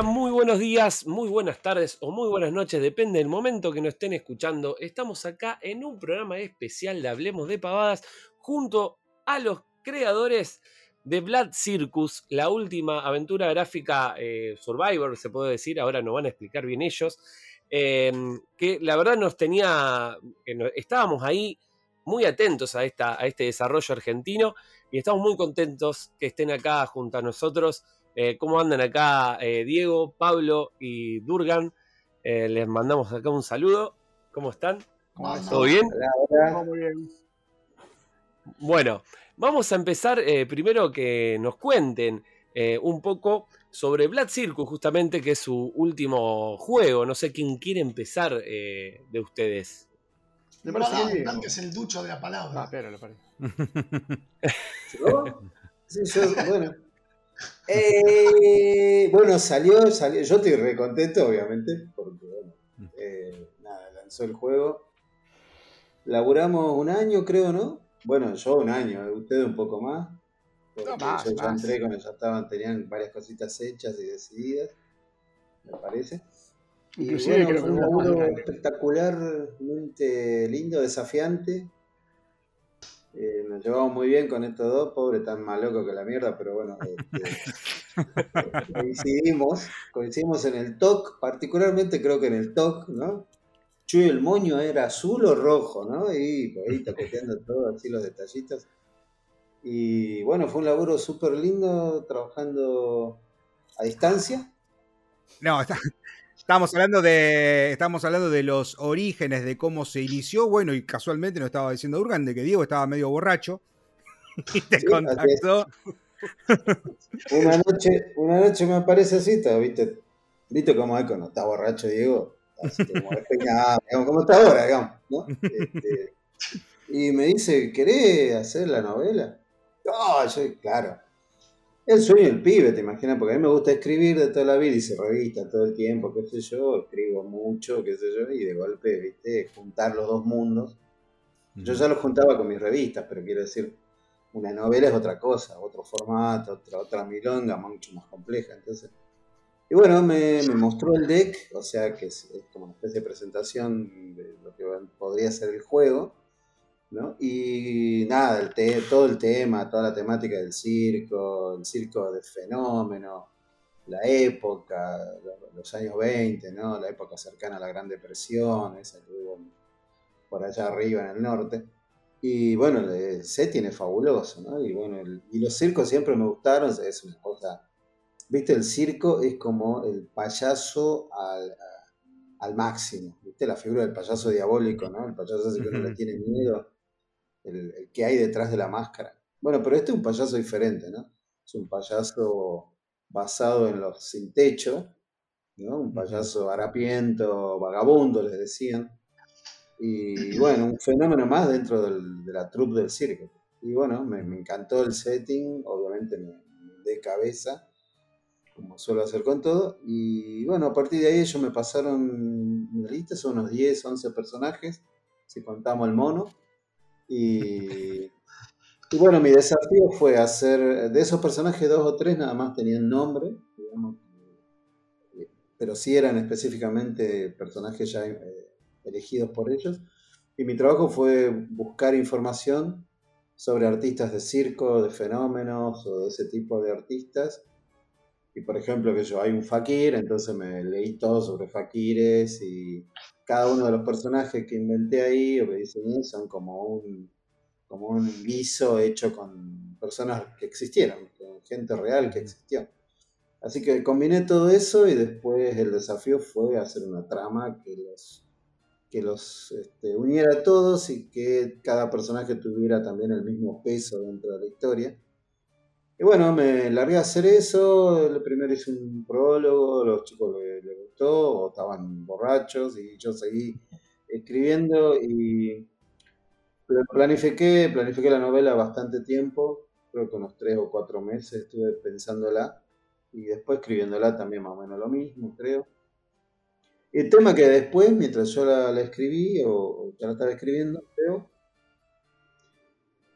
Muy buenos días, muy buenas tardes o muy buenas noches, depende del momento que nos estén escuchando. Estamos acá en un programa especial de Hablemos de Pavadas junto a los creadores de Blood Circus, la última aventura gráfica eh, Survivor, se puede decir, ahora nos van a explicar bien ellos, em, que la verdad nos tenía, estábamos ahí muy atentos a, esta, a este desarrollo argentino y estamos muy contentos que estén acá junto a nosotros eh, ¿Cómo andan acá eh, Diego, Pablo y Durgan? Eh, les mandamos acá un saludo. ¿Cómo están? ¿Todo bien? Hola, Muy bien. Bueno, vamos a empezar primero que nos cuenten un poco sobre Black Circus, justamente, que es su último juego. No sé quién quiere empezar de ustedes. Me parece que es el ducho de la palabra. Ah, pero lo parece. Sí, yo, bueno. Eh, bueno, salió, salió, yo estoy re contento, obviamente, porque eh, nada, lanzó el juego. Laburamos un año, creo, ¿no? Bueno, yo un año, ustedes un poco más. yo ya entré cuando ya estaban, tenían varias cositas hechas y decididas, me parece. Y bueno, fue un laburo espectacularmente lindo, desafiante. Eh, nos llevamos muy bien con estos dos, pobre tan más loco que la mierda, pero bueno, este, coincidimos, coincidimos en el TOC, particularmente creo que en el TOC, ¿no? Chuy el moño era azul o rojo, ¿no? Y ahí toqueteando todo, así los detallitos. Y bueno, fue un laburo súper lindo trabajando a distancia. No, está, Estamos hablando de. Estamos hablando de los orígenes de cómo se inició. Bueno, y casualmente nos estaba diciendo Urgan de que Diego estaba medio borracho. Y te contactó. Una noche, una noche me aparece así, ¿viste? ¿Viste cómo es cuando está borracho Diego? Así como digamos, como está ahora, digamos, ¿no? Este, y me dice, ¿querés hacer la novela? No, yo, claro, el sueño del pibe, te imaginas, porque a mí me gusta escribir de toda la vida, hice revista todo el tiempo, qué sé yo, escribo mucho, qué sé yo, y de golpe, viste, juntar los dos mundos. Yo ya lo juntaba con mis revistas, pero quiero decir, una novela es otra cosa, otro formato, otra, otra milonga, mucho más compleja. Entonces, y bueno, me, mostró el deck, o sea que es, es, como una especie de presentación de lo que podría ser el juego. Y nada, el todo el tema, toda la temática del circo, el circo de fenómeno, la época, los años 20, ¿no? La época cercana a la Gran Depresión, esa que hubo por allá arriba en el norte. Y bueno, el setting es fabuloso, ¿no? Y bueno, y los circos siempre me gustaron, es una cosa, viste, el circo es como el payaso al, al máximo, viste, la figura del payaso diabólico, ¿no? El payaso ese que no le tiene miedo el, que hay detrás de la máscara. Bueno, pero este es un payaso diferente, ¿no? Es un payaso basado en los sin techo, ¿no? Un payaso harapiento, vagabundo, les decían. Y bueno, un fenómeno más dentro de la troupe del circo. Y bueno, me, encantó el setting, obviamente me, de cabeza, como suelo hacer con todo. Y bueno, a partir de ahí ellos me pasaron una lista, son unos 10, 11 personajes, si contamos el mono. Y, bueno, mi desafío fue hacer, de esos personajes, dos o tres nada más tenían nombre, pero sí eran específicamente personajes ya eh, elegidos por ellos. Y mi trabajo fue buscar información sobre artistas de circo, de fenómenos o de ese tipo de artistas. Y por ejemplo, que yo hay un fakir, entonces me leí todo sobre fakires y cada uno de los personajes que inventé ahí o que diseñé son como un, como un guiso hecho con personas que existieron, con gente real que existió. Así que combiné todo eso y después el desafío fue hacer una trama que los, que los este, uniera a todos y que cada personaje tuviera también el mismo peso dentro de la historia. Y bueno, me largué a hacer eso. Primero hice un prólogo, los chicos les, gustó, o estaban borrachos, y yo seguí escribiendo y planifiqué, planifiqué la novela bastante tiempo, creo que unos tres o cuatro meses estuve pensándola y después escribiéndola también más o menos lo mismo, creo. El tema que después, mientras yo la, escribí o, ya la estaba escribiendo, creo,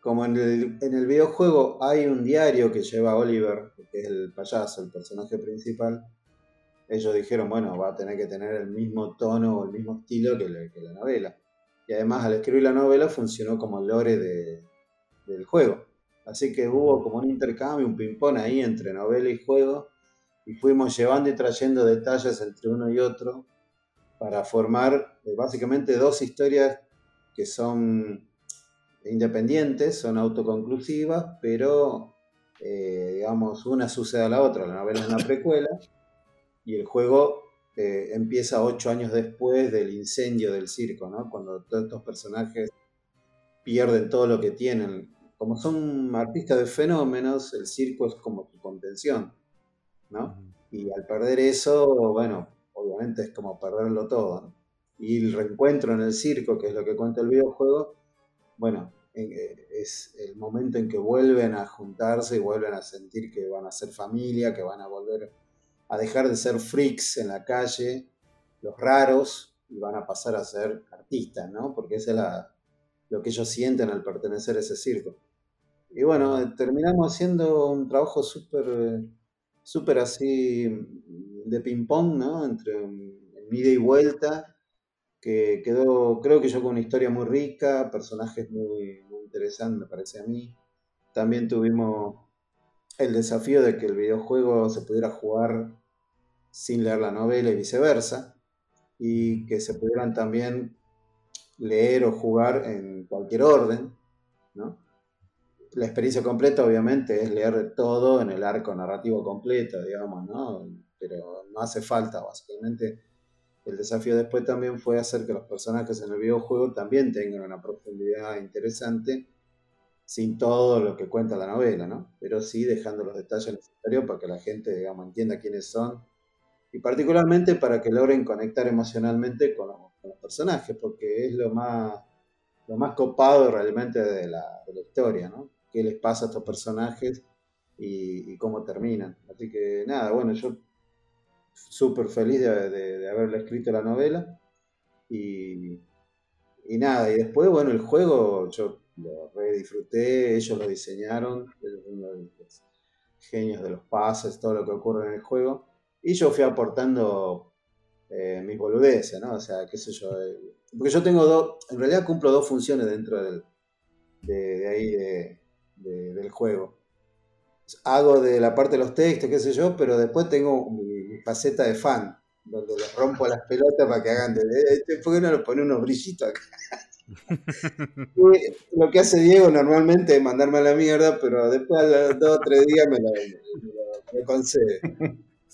como en el, en el, videojuego hay un diario que lleva Oliver, que es el payaso, el personaje principal, ellos dijeron, bueno, va a tener que tener el mismo tono o el mismo estilo que, la novela. Y además al escribir la novela funcionó como el lore del juego. Así que hubo como un intercambio, un ping-pong ahí entre novela y juego, y fuimos llevando y trayendo detalles entre uno y otro para formar eh, básicamente dos historias que son independientes, son autoconclusivas, pero eh, digamos, una sucede a la otra. La novela es una precuela y el juego eh, empieza ocho años después del incendio del circo, ¿no? Cuando todos estos personajes pierden todo lo que tienen. Como son artistas de fenómenos, el circo es como su contención, ¿no? Y al perder eso, bueno, obviamente es como perderlo todo, Y el reencuentro en el circo, que es lo que cuenta el videojuego, bueno, es el momento en que vuelven a juntarse y vuelven a sentir que van a ser familia, que van a volver a dejar de ser freaks en la calle, los raros, y van a pasar a ser artistas, ¿no? Porque eso es lo que ellos sienten al pertenecer a ese circo. Y bueno, terminamos haciendo un trabajo súper, súper así de ping-pong, ¿no? Entre ida y vuelta, que quedó, creo que yo con una historia muy rica, personajes muy interesantes, me parece a mí. También tuvimos el desafío de que el videojuego se pudiera jugar sin leer la novela y viceversa, y que se pudieran también leer o jugar en cualquier orden, ¿no? La experiencia completa obviamente es leer todo en el arco narrativo completo, digamos, ¿no? Pero no hace falta, básicamente. El desafío después también fue hacer que los personajes en el videojuego también tengan una profundidad interesante sin todo lo que cuenta la novela, ¿no? Pero sí dejando los detalles necesarios para que la gente, digamos, entienda quiénes son y particularmente para que logren conectar emocionalmente con los, personajes, porque es lo más, lo más copado realmente de la, historia, ¿no? ¿Qué les pasa a estos personajes y, cómo terminan? Así que nada, bueno, yo súper feliz de, de, haberle escrito la novela y, y nada, y después, bueno, el juego yo lo re disfruté, ellos lo diseñaron, ellos son los genios de los pases, todo lo que ocurre en el juego. Y yo fui aportando eh, mis boludeces, ¿no? O sea, qué sé yo. Eh, porque yo tengo dos, en realidad cumplo dos funciones dentro del, de, ahí del juego. Hago de la parte de los textos, qué sé yo, pero después tengo mi, faceta de fan, donde les rompo las pelotas para que hagan de... ¿Por qué no le pone unos brillitos acá? lo que hace Diego normalmente es mandarme a la mierda, pero después a los dos o tres días me lo, me lo concede.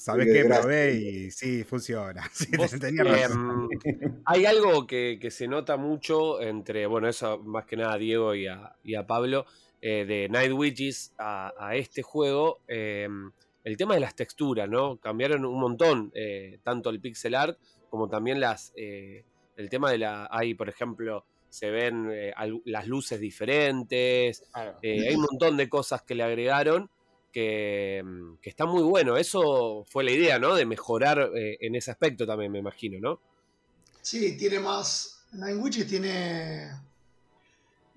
Sabes que probé y sí, funciona. Em, hay algo que, se nota mucho entre, bueno, eso más que nada a Diego y a, Pablo, eh, de Night Witches a, este juego. Em, el tema de las texturas, ¿no? Cambiaron un montón, eh, tanto el pixel art como también las. Eh, el tema de la. Hay, por ejemplo, se ven las luces diferentes. hay un montón de cosas que le agregaron Mm, que, está muy bueno. Eso fue la idea, ¿no? De mejorar eh, en ese aspecto también, me imagino, ¿no? Sí, tiene más. Nine Witches tiene.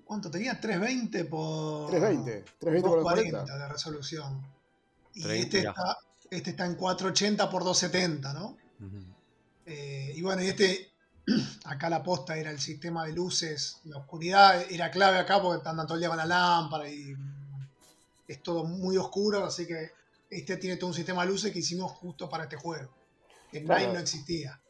¿Cuánto tenía? 320 por. 320. 320 por 40 de resolución. Y este, está, este está en 480 por 270, ¿no? Eh, y bueno, y este. Acá la posta era el sistema de luces. La oscuridad era clave acá porque andan todo el día con la lámpara y es todo muy oscuro, así que este tiene todo un sistema de luces que hicimos justo para este juego. Que en Nine no existía.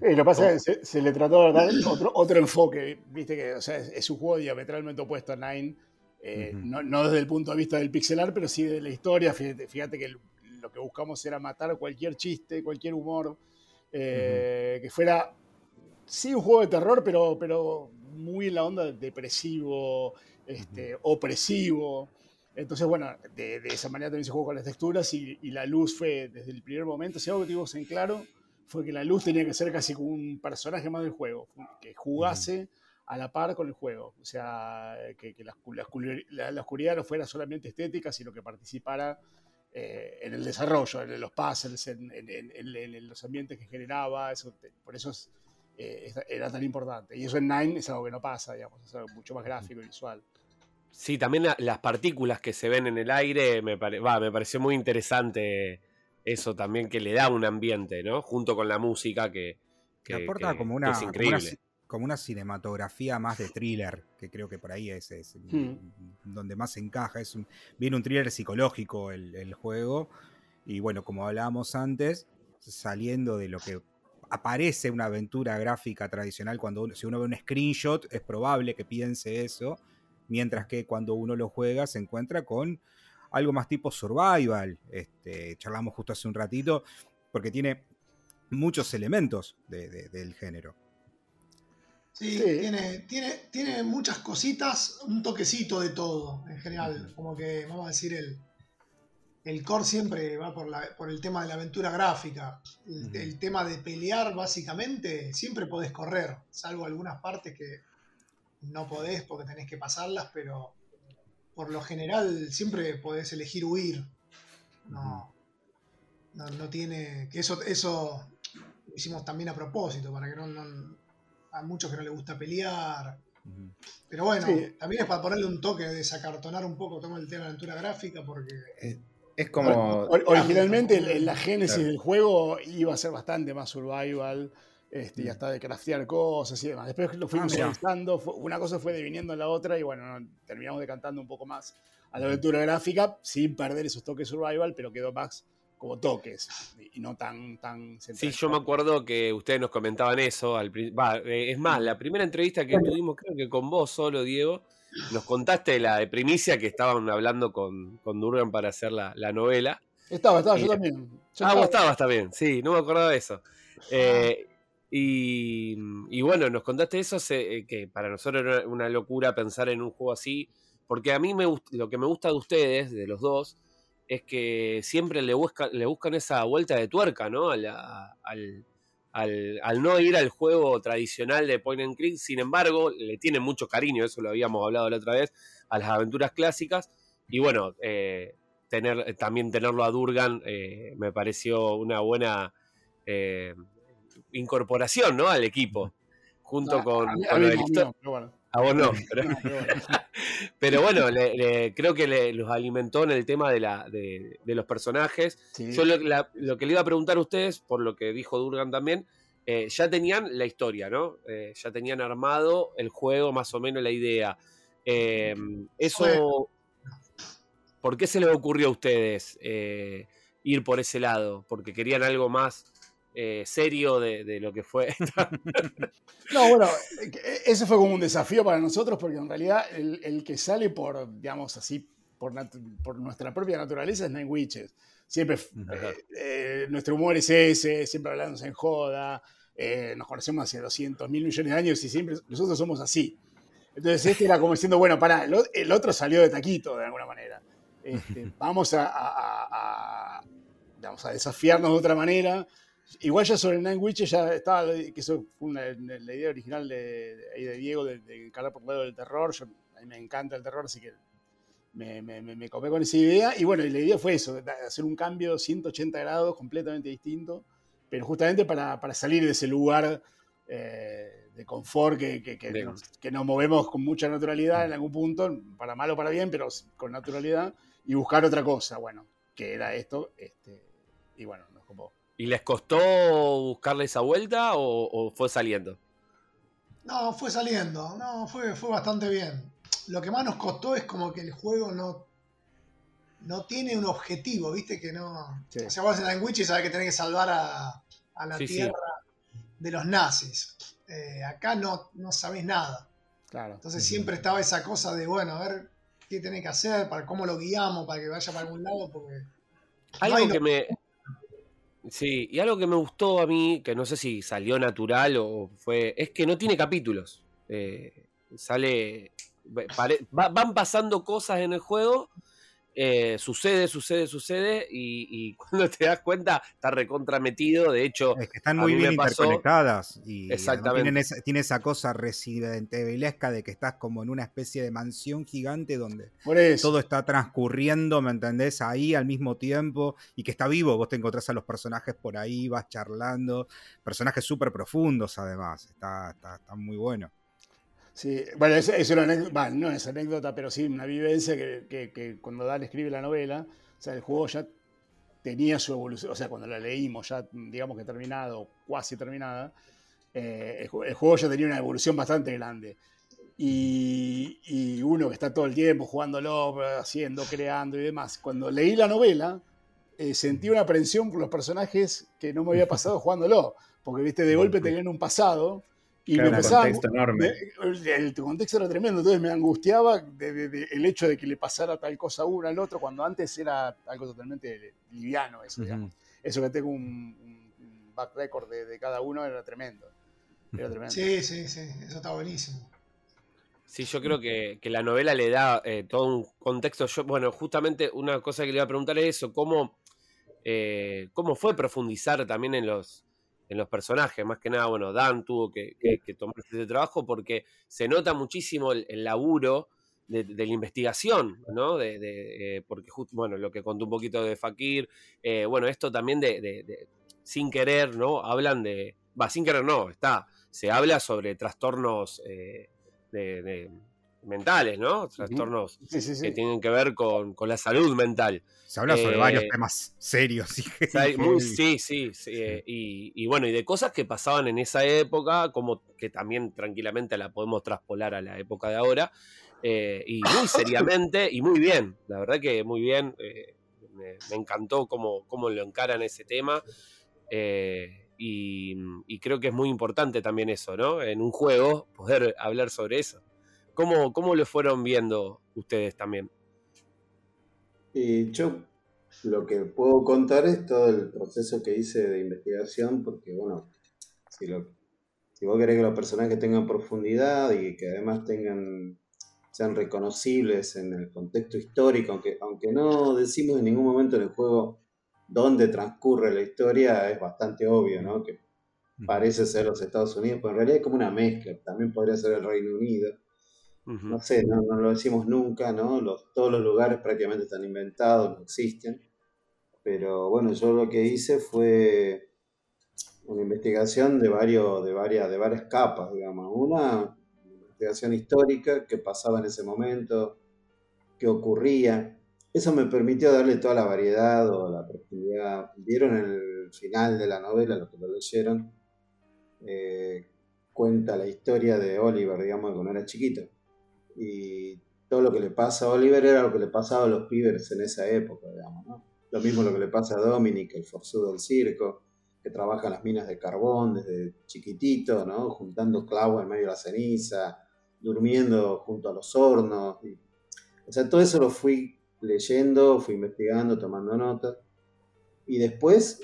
lo que pasa es que se, le trató de dar otro, otro enfoque, viste que o sea, es, un juego diametralmente opuesto a Nine, eh, no, desde el punto de vista del pixelar, pero sí de la historia. Fíjate, que lo que buscamos era matar cualquier chiste, cualquier humor, eh, que fuera, sí, un juego de terror, pero, pero muy en la onda depresivo, este, opresivo. Entonces, bueno, de, esa manera también se jugó con las texturas y, la luz fue desde el primer momento. Si algo que tuvimos en claro fue que la luz tenía que ser casi como un personaje más del juego, que jugase a la par con el juego. O sea, que, la, oscuridad no fuera solamente estética, sino que participara eh, en el desarrollo, en los puzzles, en, los ambientes que generaba. Eso, por eso eh, era tan importante. Y eso en Nine es algo que no pasa, digamos, es algo mucho más gráfico y visual. Sí, también las partículas que se ven en el aire me, me pareció muy interesante eso también que le da un ambiente, ¿no? Junto con la música que, que, aporta como, una, increíble. Como una, cinematografía más de thriller, que creo que por ahí es, hmm. donde más encaja. Es un, viene un thriller psicológico el, juego. Y bueno, como hablábamos antes, saliendo de lo que aparece una aventura gráfica tradicional, cuando si uno ve un screenshot, es probable que piense eso, mientras que cuando uno lo juega se encuentra con algo más tipo survival. Este, charlamos justo hace un ratito, porque tiene muchos elementos del género. Sí, Tiene, tiene, tiene muchas cositas, un toquecito de todo en general. Como que, vamos a decir, el, el core siempre va por, la, por el tema de la aventura gráfica. El, tema de pelear, básicamente, siempre podés correr, salvo algunas partes que no podés porque tenés que pasarlas, pero por lo general siempre podés elegir huir. No, no, tiene. Que eso, eso lo hicimos también a propósito, para que no, no a muchos que no les gusta pelear. Pero bueno, también es para ponerle un toque, de desacartonar un poco todo el tema de aventura gráfica, porque. Es, como. originalmente la génesis del juego iba a ser bastante más survival. Este, y hasta de craftear cosas y demás. Después lo fuimos ah, una cosa fue deviniendo en la otra y bueno, terminamos decantando un poco más a la aventura gráfica sin perder esos toques survival, pero quedó más como toques y no tan, tan Sí, yo me acuerdo que ustedes nos comentaban eso. Al, eh, es más, la primera entrevista que tuvimos, creo que con vos solo, Diego, nos contaste la de primicia que estaban hablando con, con Durgan para hacer la, novela. Estaba, estaba, yo también. ah, vos estabas también, sí, no me acordaba de eso. Eh, y, bueno, nos contaste eso, eh, que para nosotros era una locura pensar en un juego así, porque a mí me, lo que me gusta de ustedes, de los dos, es que siempre le, busca, le buscan esa vuelta de tuerca, ¿no? Al, al, no ir al juego tradicional de Point and Click, sin embargo, le tienen mucho cariño, eso lo habíamos hablado la otra vez, a las aventuras clásicas. Y bueno, eh, tener, también tenerlo a Durgan eh, me pareció una buena eh, incorporación, ¿no? Al equipo, junto con, a vos no. Pero, bueno, creo que los alimentó en el tema de, la, de, los personajes. Yo lo, que le iba a preguntar a ustedes, por lo que dijo Durgan también, eh, ya tenían la historia, ¿no? Eh, ya tenían armado el juego, más o menos la idea. Eh, eso, ¿por qué se les ocurrió a ustedes ir por ese lado? ¿Porque querían algo más eh, serio de, lo que fue. no, bueno, e, ese fue como un desafío para nosotros porque en realidad el, que sale por, digamos así, por, por, nuestra propia naturaleza es Nine Witches. Siempre, eh, eh, nuestro humor es ese, siempre hablamos en joda, nos conocemos hace 200 mil millones de años y siempre nosotros somos así. Entonces este era como diciendo, bueno, para, el, otro salió de taquito de alguna manera. Este, vamos a, a, a desafiarnos de otra manera Igual ya sobre Nine Witches ya estaba, que eso fue la idea original de, de, Diego de, de encarar por el lado del terror. Yo, a mí me encanta el terror, así que me, me, me, comé con esa idea. Y bueno, la idea fue eso, hacer un cambio 180 grados completamente distinto, pero justamente para, para salir de ese lugar eh, de confort que, que, que, nos, que, nos, movemos con mucha naturalidad en algún punto, para mal o para bien, pero con naturalidad, y buscar otra cosa, bueno, que era esto. Este, y bueno, nos copó. ¿Y les costó buscarle esa vuelta o, fue saliendo? No, fue saliendo, no, fue, fue bastante bien. Lo que más nos costó es como que el juego no, no tiene un objetivo, viste que no. O sea, vos en la y sabés que tenés que salvar a, la tierra de los nazis. Eh, acá no, no sabés nada. Claro. Entonces siempre estaba esa cosa de, bueno, a ver qué tenés que hacer, para cómo lo guiamos, para que vaya para algún lado, porque. Algo que me, Sí, y algo que me gustó a mí, que no sé si salió natural o fue, es que no tiene capítulos. Eh, sale, van pasando cosas en el juego eh, sucede, sucede, sucede, y, cuando te das cuenta, está recontrametido. De hecho, es que están muy bien interconectadas. Y Exactamente. tiene esa cosa residentevilesca de que estás como en una especie de mansión gigante donde todo está transcurriendo, ¿me entendés? Ahí al mismo tiempo y que está vivo. Vos te encontrás a los personajes por ahí, vas charlando. Personajes súper profundos, además. Está, está, está muy bueno. Sí, bueno, es, una anécdota, no es anécdota, pero sí una vivencia que, que, cuando Dan escribe la novela, o sea, el juego ya tenía su evolución, o sea, cuando la leímos ya, digamos que terminado, cuasi terminada, eh, el, juego ya tenía una evolución bastante grande. Y, uno que está todo el tiempo jugándolo, haciendo, creando y demás, cuando leí la novela, eh, sentí una aprensión por los personajes que no me había pasado jugándolo, porque, viste, de golpe tenían un pasado y me empezaba, contexto enorme. El, contexto era tremendo, entonces me angustiaba el hecho de que le pasara tal cosa a uno al otro, cuando antes era algo totalmente liviano eso, Eso que tengo un, back record de, cada uno era tremendo. Sí, sí, sí, eso está buenísimo. Sí, yo creo que, la novela le da eh, todo un contexto. Yo, bueno, justamente una cosa que le iba a preguntar es eso, ¿cómo, eh, cómo fue profundizar también en los, en los personajes. Más que nada, bueno, Dan tuvo que, tomar ese trabajo porque se nota muchísimo el, laburo de, la investigación, ¿no? De, eh, porque, justo, bueno, lo que contó un poquito de Fakir, eh, bueno, esto también de, sin querer, ¿no? Hablan de, va, sin querer no, está, se habla sobre trastornos eh, de mentales, ¿no? Trastornos que tienen que ver con, la salud mental. Se habla sobre varios eh, temas serios. sí, sí, sí. Eh, y, bueno, y de cosas que pasaban en esa época, como que también tranquilamente la podemos traspolar a la época de ahora. Eh, y muy seriamente y muy bien, la verdad que muy bien. Me, encantó cómo, cómo, lo encaran ese tema. Y, y creo que es muy importante también eso, ¿no? En un juego poder hablar sobre eso. ¿Cómo, ¿Cómo lo fueron viendo ustedes también? Y yo lo que puedo contar es todo el proceso que hice de investigación, porque bueno, si, si vos querés que los personajes tengan profundidad y que además tengan sean reconocibles en el contexto histórico, aunque, aunque no decimos en ningún momento en el juego dónde transcurre la historia, es bastante obvio, ¿no? Que parece ser los Estados Unidos, pero en realidad es como una mezcla, también podría ser el Reino Unido. No sé, no, lo decimos nunca, ¿no? Los, todos los lugares prácticamente están inventados, no existen. Pero bueno, yo lo que hice fue una investigación de, varios, de, varias, de varias capas, digamos. Una investigación histórica, qué pasaba en ese momento, qué ocurría. Eso me permitió darle toda la variedad o la profundidad. Vieron el final de la novela, los que lo leyeron, eh, cuenta la historia de Oliver, digamos, cuando era chiquito y todo lo que le pasa a Oliver era lo que le pasaba a los pibers en esa época, digamos, ¿no? Lo mismo lo que le pasa a Dominic, el forzudo del circo, que trabaja en las minas de carbón desde chiquitito, ¿no? Juntando clavos en medio de la ceniza, durmiendo junto a los hornos. o sea, todo eso lo fui leyendo, fui investigando, tomando notas. Y después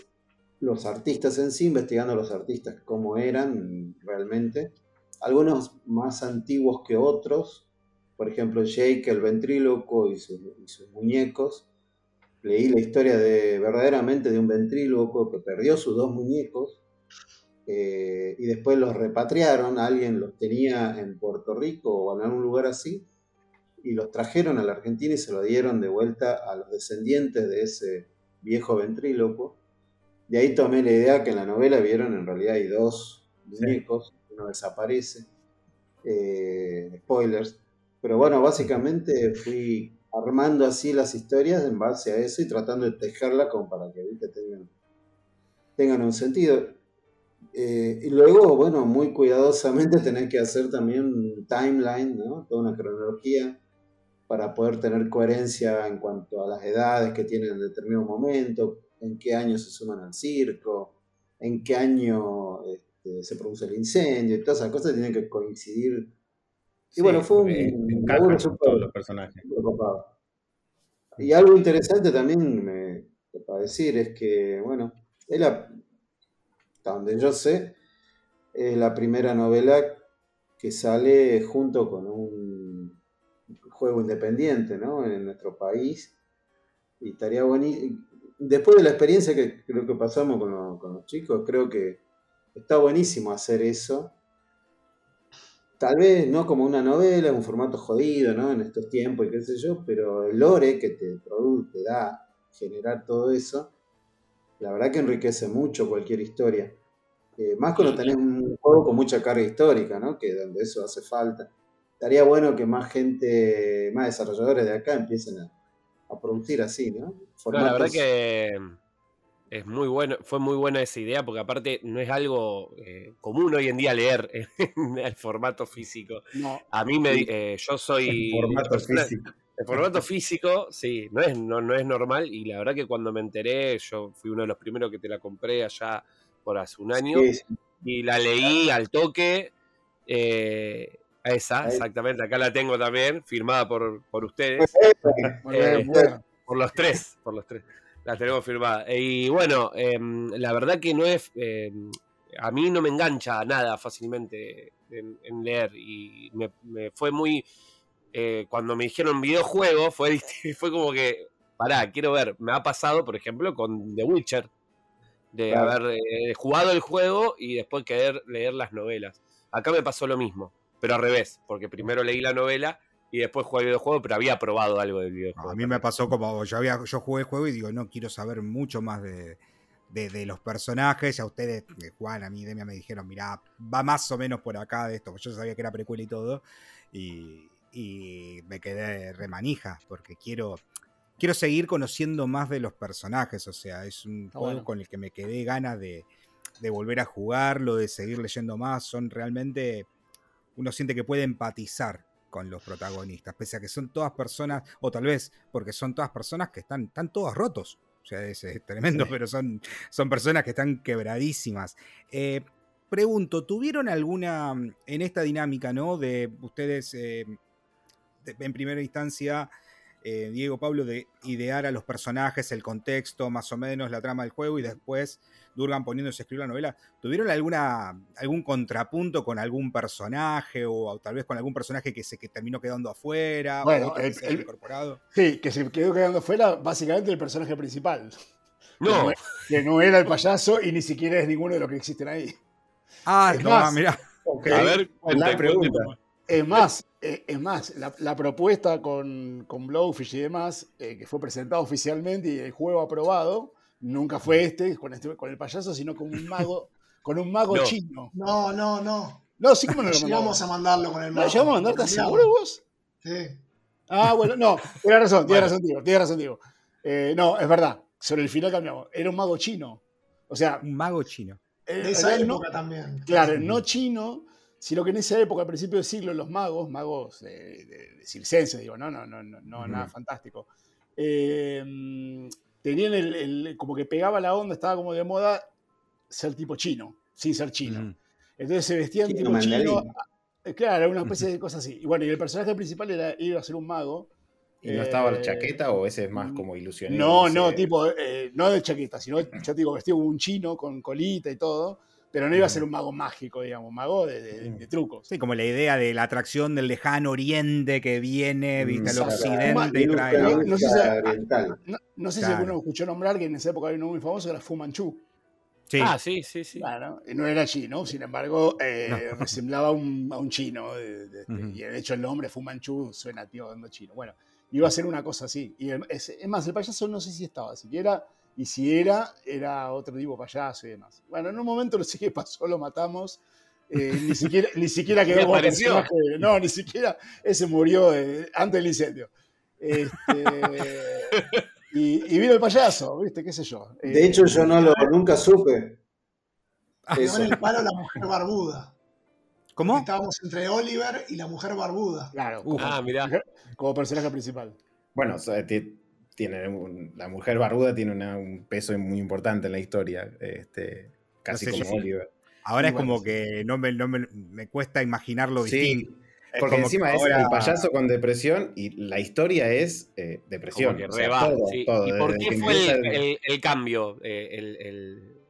los artistas en sí, investigando los artistas cómo eran realmente. Algunos más antiguos que otros, por ejemplo, Jake, el ventríloco y, sus, muñecos. Leí la historia de verdaderamente de un ventríloco que perdió sus dos muñecos eh, y después los repatriaron. Alguien los tenía en Puerto Rico o en algún lugar así y los trajeron a la Argentina y se lo dieron de vuelta a los descendientes de ese viejo ventríloco. De ahí tomé la idea que en la novela vieron en realidad hay dos muñecos, uno desaparece. Eh, spoilers. Pero bueno, básicamente fui armando así las historias en base a eso y tratando de tejerla como para que Tengan, tengan un sentido. Eh, y luego, bueno, muy cuidadosamente tener que hacer también un timeline, ¿no? Toda una cronología para poder tener coherencia en cuanto a las edades que tienen en determinado momento, en qué año se suman al circo, en qué año este, se produce el incendio, y todas esas cosas tienen que coincidir y bueno, fue un laburo todos los personajes. Y algo interesante también me, para decir es que, bueno, es la, donde yo sé, es la primera novela que sale junto con un juego independiente, ¿no? En nuestro país. Y estaría buenísimo. Después de la experiencia que creo que pasamos con, con los chicos, creo que está buenísimo hacer eso tal vez no como una novela, un formato jodido, ¿no? En estos tiempos y qué sé yo, pero el lore que te produce, te da generar todo eso, la verdad que enriquece mucho cualquier historia. Eh, más cuando tenés un juego con mucha carga histórica, ¿no? Que donde eso hace falta. Estaría bueno que más gente, más desarrolladores de acá empiecen a, producir así, ¿no? la verdad que es muy bueno, fue muy buena esa idea porque aparte no es algo eh, común hoy en día leer en el formato físico. A mí me, eh, yo soy el formato físico. El formato físico, sí, no es, no, es normal y la verdad que cuando me enteré, yo fui uno de los primeros que te la compré allá por hace un año y la leí al toque. Eh, esa, exactamente, acá la tengo también, firmada por, por ustedes. por los tres, por los tres. La tenemos firmada. Y bueno, em, la verdad que no es. Em, a mí no me engancha nada fácilmente en, leer. Y me, fue muy. Eh, cuando me dijeron videojuego, fue, fue como que. Pará, quiero ver. Me ha pasado, por ejemplo, con The Witcher. De haber eh, jugado el juego y después querer leer las novelas. Acá me pasó lo mismo, pero al revés, porque primero leí la novela y después jugué el videojuego, pero había probado algo del videojuego. a mí me pasó como yo había, yo jugué el juego y digo, no quiero saber mucho más de, los personajes. A ustedes, Juan, a mí, Demia, me dijeron, mira, va más o menos por acá de esto. Yo sabía que era precuela y todo. Y, me quedé remanija, porque quiero, quiero seguir conociendo más de los personajes. O sea, es un juego con el que me quedé ganas de, de volver a jugarlo, de seguir leyendo más. Son realmente. Uno siente que puede empatizar con los protagonistas, pese a que son todas personas, o tal vez porque son todas personas que están, están todos rotos. O sea, es, tremendo, pero son, son personas que están quebradísimas. Eh, pregunto, ¿tuvieron alguna en esta dinámica, ¿no? De ustedes, eh, en primera instancia, eh, Diego Pablo, de idear a los personajes, el contexto, más o menos, la trama del juego, y después Durgan poniéndose a escribir la novela, ¿tuvieron alguna, algún contrapunto con algún personaje o, tal vez con algún personaje que se que terminó quedando afuera? Bueno, el, que incorporado? Sí, que se quedó quedando afuera básicamente el personaje principal. No. Que no, era el payaso y ni siquiera es ninguno de los que existen ahí. Ah, no, mira. A ver, la pregunta. Es más, eh, es más, la, propuesta con, con, Blowfish y demás, eh, que fue presentada oficialmente y el juego aprobado, nunca fue este con, este, con el payaso, sino con un mago, con un mago chino. No, no, no. No, sí, como no lo Llegamos a mandarlo con el mago. ¿Llegamos a mandarte? ¿Estás seguro vos? Sí. Ah, bueno, no, tienes razón, tienes razón, Diego, tienes razón, Diego. Eh, no, es verdad, sobre el final cambiamos. Era un mago chino. O sea. Un mago chino. De esa época también. Claro, no chino, sino que en esa época, al principio del siglo, los magos, magos de, circenses, digo, no, no, no, no, nada fantástico, eh, tenían el, como que pegaba la onda, estaba como de moda ser tipo chino, sin ser chino. Entonces se vestían tipo chino. Eh, claro, era una especie de cosa así. Y bueno, y el personaje principal era, iba a ser un mago. ¿Y no estaba la eh, chaqueta o ese es más como ilusionista? No, no, tipo, no de chaqueta, sino, ya te digo, vestido como un chino con colita y todo pero no iba a ser un mago mágico, digamos, mago de, trucos. Sí, como la idea de la atracción del lejano oriente que viene, viste, al occidente y trae. No, sé si, alguno escuchó nombrar que en esa época había uno muy famoso, era Fu Manchu. Sí. Ah, sí, sí, sí. Claro, no era chino, sin embargo, eh, resemblaba a un chino. Y de hecho el nombre Fu Manchu suena tío dando chino. Bueno, iba a ser una cosa así. Y es, es más, el payaso no sé si estaba, siquiera y si era, era otro tipo payaso y demás. Bueno, en un momento no sé qué pasó, lo matamos. Eh, ni siquiera, ni siquiera quedó personaje. No, ni siquiera ese murió eh, antes del incendio. Este, y, vino el payaso, ¿viste? ¿Qué sé yo? De hecho, yo no lo, nunca supe. Quedó en el palo la mujer barbuda. ¿Cómo? Estábamos entre Oliver y la mujer barbuda. Claro, ah, mirá. como personaje principal. Bueno, o sea, tiene la mujer barbuda tiene un peso muy importante en la historia, este, casi como Oliver. Ahora es como que no me, no me, cuesta imaginarlo distinto. Porque encima es el payaso con depresión y la historia es eh, depresión. ¿Y por qué fue el, cambio? Eh,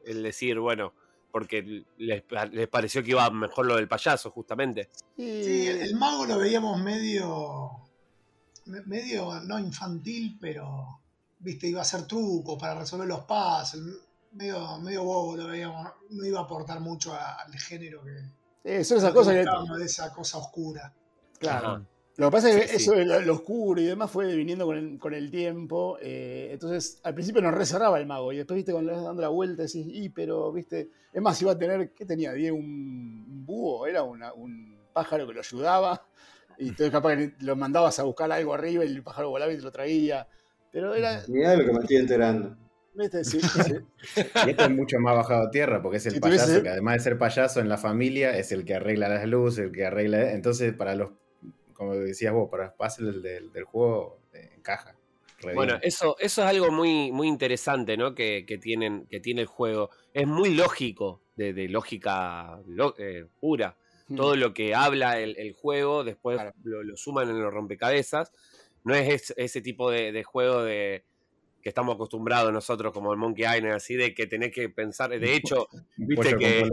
el, decir, bueno, porque les, pareció que iba mejor lo del payaso, justamente. Sí, el mago lo veíamos medio medio, no infantil, pero, viste, iba a ser truco para resolver los puzzles, medio, medio bobo lo veíamos, no iba a aportar mucho al género que... son esas cosas De esa cosa oscura. Claro. Lo que pasa es que eso, lo, oscuro y demás fue viniendo con el, con el tiempo. Eh, entonces, al principio nos reserraba el mago. Y después, viste, cuando le das dando la vuelta, decís, y, pero, viste. Es más, iba a tener, ¿qué tenía? Diego, un, búho, era un pájaro que lo ayudaba. Y entonces capaz que lo mandabas a buscar algo arriba y el pájaro volaba y te lo traía. Pero era. Mirá lo que me estoy enterando. Sí, Y esto es mucho más bajado a tierra, porque es el payaso que además de ser payaso en la familia, es el que arregla las luces, el que arregla. Entonces, para los, como decías vos, para los puzzles del, del juego, eh, encaja. Bueno, eso, eso es algo muy, muy interesante, ¿no? Que, tienen, que tiene el juego. Es muy lógico, de, lógica eh, pura. Todo lo que habla el, juego, después lo, suman en los rompecabezas. No es ese, tipo de, juego de que estamos acostumbrados nosotros como el Monkey Island, así de que tenés que pensar, de hecho, viste que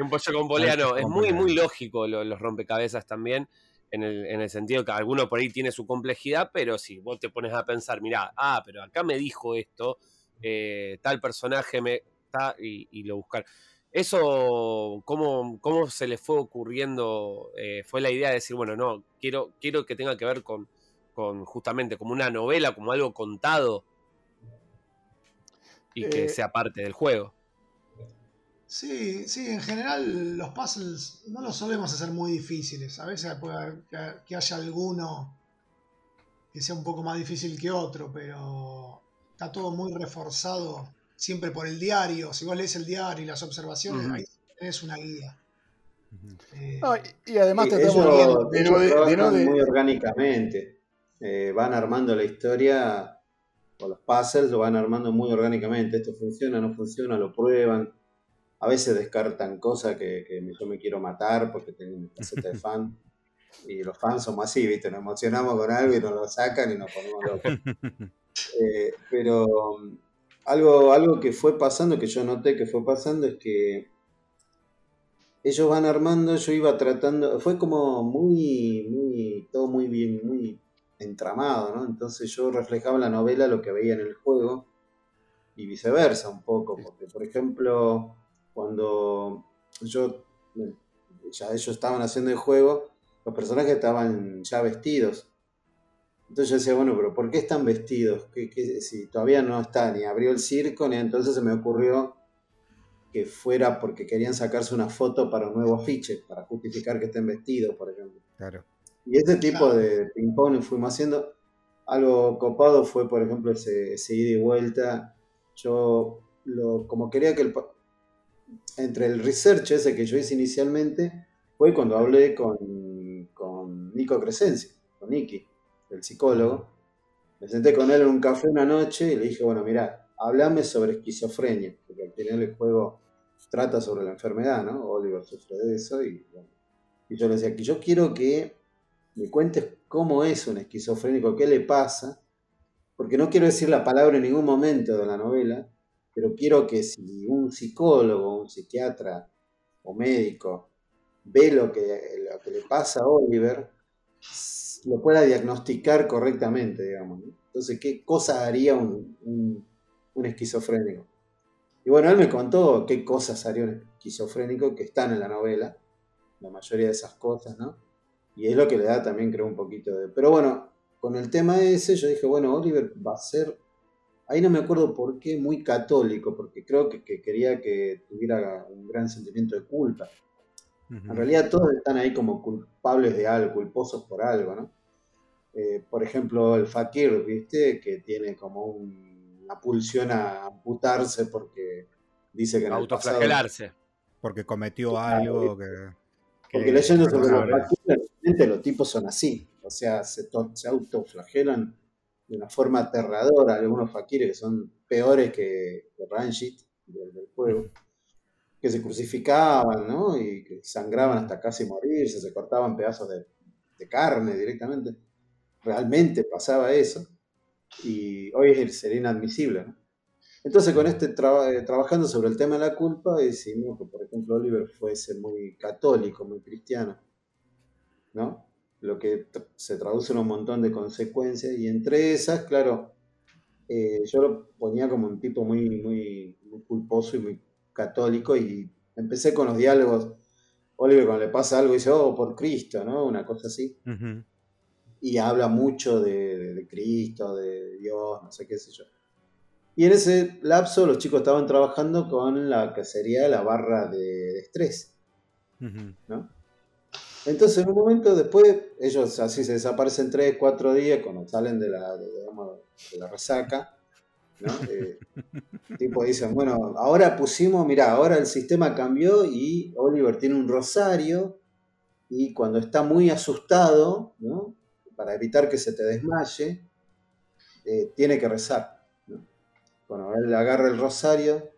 un pollo con polea, no, es muy, muy lógico los rompecabezas también en el, sentido que alguno por ahí tiene su complejidad, pero si vos te pones a pensar, mirá, ah, pero acá me dijo esto, eh, tal personaje me está y, lo buscar. Eso, ¿cómo, ¿cómo, se le fue ocurriendo? Eh, fue la idea de decir, bueno, no, quiero, quiero que tenga que ver con, con justamente como una novela, como algo contado y que eh, sea parte del juego. Sí, sí, en general los puzzles no los solemos hacer muy difíciles. A veces puede haber que, haya alguno que sea un poco más difícil que otro, pero está todo muy reforzado siempre por el diario. Si vos lees el diario y las observaciones, ahí tenés una guía. Eh, y además te estamos de, muy orgánicamente. Eh, van armando la historia, o los puzzles lo van armando muy orgánicamente. Esto funciona, no funciona, lo prueban a veces descartan cosas que, yo me quiero matar porque tengo una caseta de fan. Y los fans somos así, ¿viste? Nos emocionamos con algo y nos lo sacan y nos ponemos locos. Eh, pero algo, algo que fue pasando, que yo noté que fue pasando, es que ellos van armando, yo iba tratando, fue como muy, muy, todo muy bien, muy entramado, ¿no? Entonces yo reflejaba en la novela lo que veía en el juego y viceversa un poco, porque por ejemplo, cuando yo, ya ellos estaban haciendo el juego, los personajes estaban ya vestidos. Entonces yo decía, bueno, pero ¿por qué están vestidos? si todavía no está, ni abrió el circo, ni entonces se me ocurrió que fuera porque querían sacarse una foto para un nuevo afiche, para justificar que estén vestidos, por ejemplo. Claro. Y ese tipo de ping-pong fuimos haciendo. Algo copado fue, por ejemplo, ese, ese ida y vuelta. Yo, lo, como quería que el, entre el research ese que yo hice inicialmente fue cuando hablé con, con Nico Crescencio, con Nicky, el psicólogo. Me senté con él en un café una noche y le dije, bueno, mira, hablame sobre esquizofrenia, porque al final el juego trata sobre la enfermedad, ¿no? Oliver sufre de eso y, y yo le decía que yo quiero que me cuentes cómo es un esquizofrénico, qué le pasa, porque no quiero decir la palabra en ningún momento de la novela, pero quiero que si un psicólogo, un psiquiatra o médico ve lo que, lo que le pasa a Oliver, lo pueda diagnosticar correctamente, digamos. Entonces, ¿qué cosa haría un, esquizofrénico? Y bueno, él me contó qué cosas haría un esquizofrénico que están en la novela, la mayoría de esas cosas, ¿no? Y es lo que le da también, creo, un poquito de... Pero bueno, con el tema ese, yo dije, bueno, Oliver va a ser ahí no me acuerdo por qué, muy católico, porque creo que, quería que tuviera un gran sentimiento de culpa. En realidad todos están ahí como culpables de algo, culposos por algo, ¿no? Eh, por ejemplo, el fakir, ¿viste? Que tiene como una pulsión a amputarse porque dice que no. Autoflagelarse. porque cometió algo que... Porque leyendo sobre los fakirs, los tipos son así. O sea, se, se autoflagelan de una forma aterradora, algunos fakires que son peores que, que Ranjit del, juego, que se crucificaban, ¿no? Y que sangraban hasta casi morirse, se cortaban pedazos de, carne directamente. Realmente pasaba eso. Y hoy sería inadmisible, ¿no? Entonces, con este eh, trabajando sobre el tema de la culpa, decimos que, por ejemplo, Oliver fuese muy católico, muy cristiano, ¿no? lo que se traduce en un montón de consecuencias, y entre esas, claro, eh, yo lo ponía como un tipo muy, muy, culposo y muy católico, y empecé con los diálogos. Oliver cuando le pasa algo dice, oh, por Cristo, ¿no? Una cosa así. Y habla mucho de, Cristo, de Dios, no sé qué sé yo. Y en ese lapso los chicos estaban trabajando con la que sería la barra de, estrés, ¿no? Entonces, en un momento después, ellos así se desaparecen tres, cuatro días cuando salen de la, de, la resaca. ¿No? Eh, tipo dicen, bueno, ahora pusimos, mira, ahora el sistema cambió y Oliver tiene un rosario y cuando está muy asustado, ¿no? para evitar que se te desmaye, eh, tiene que rezar. ¿no? Bueno, él agarra el rosario.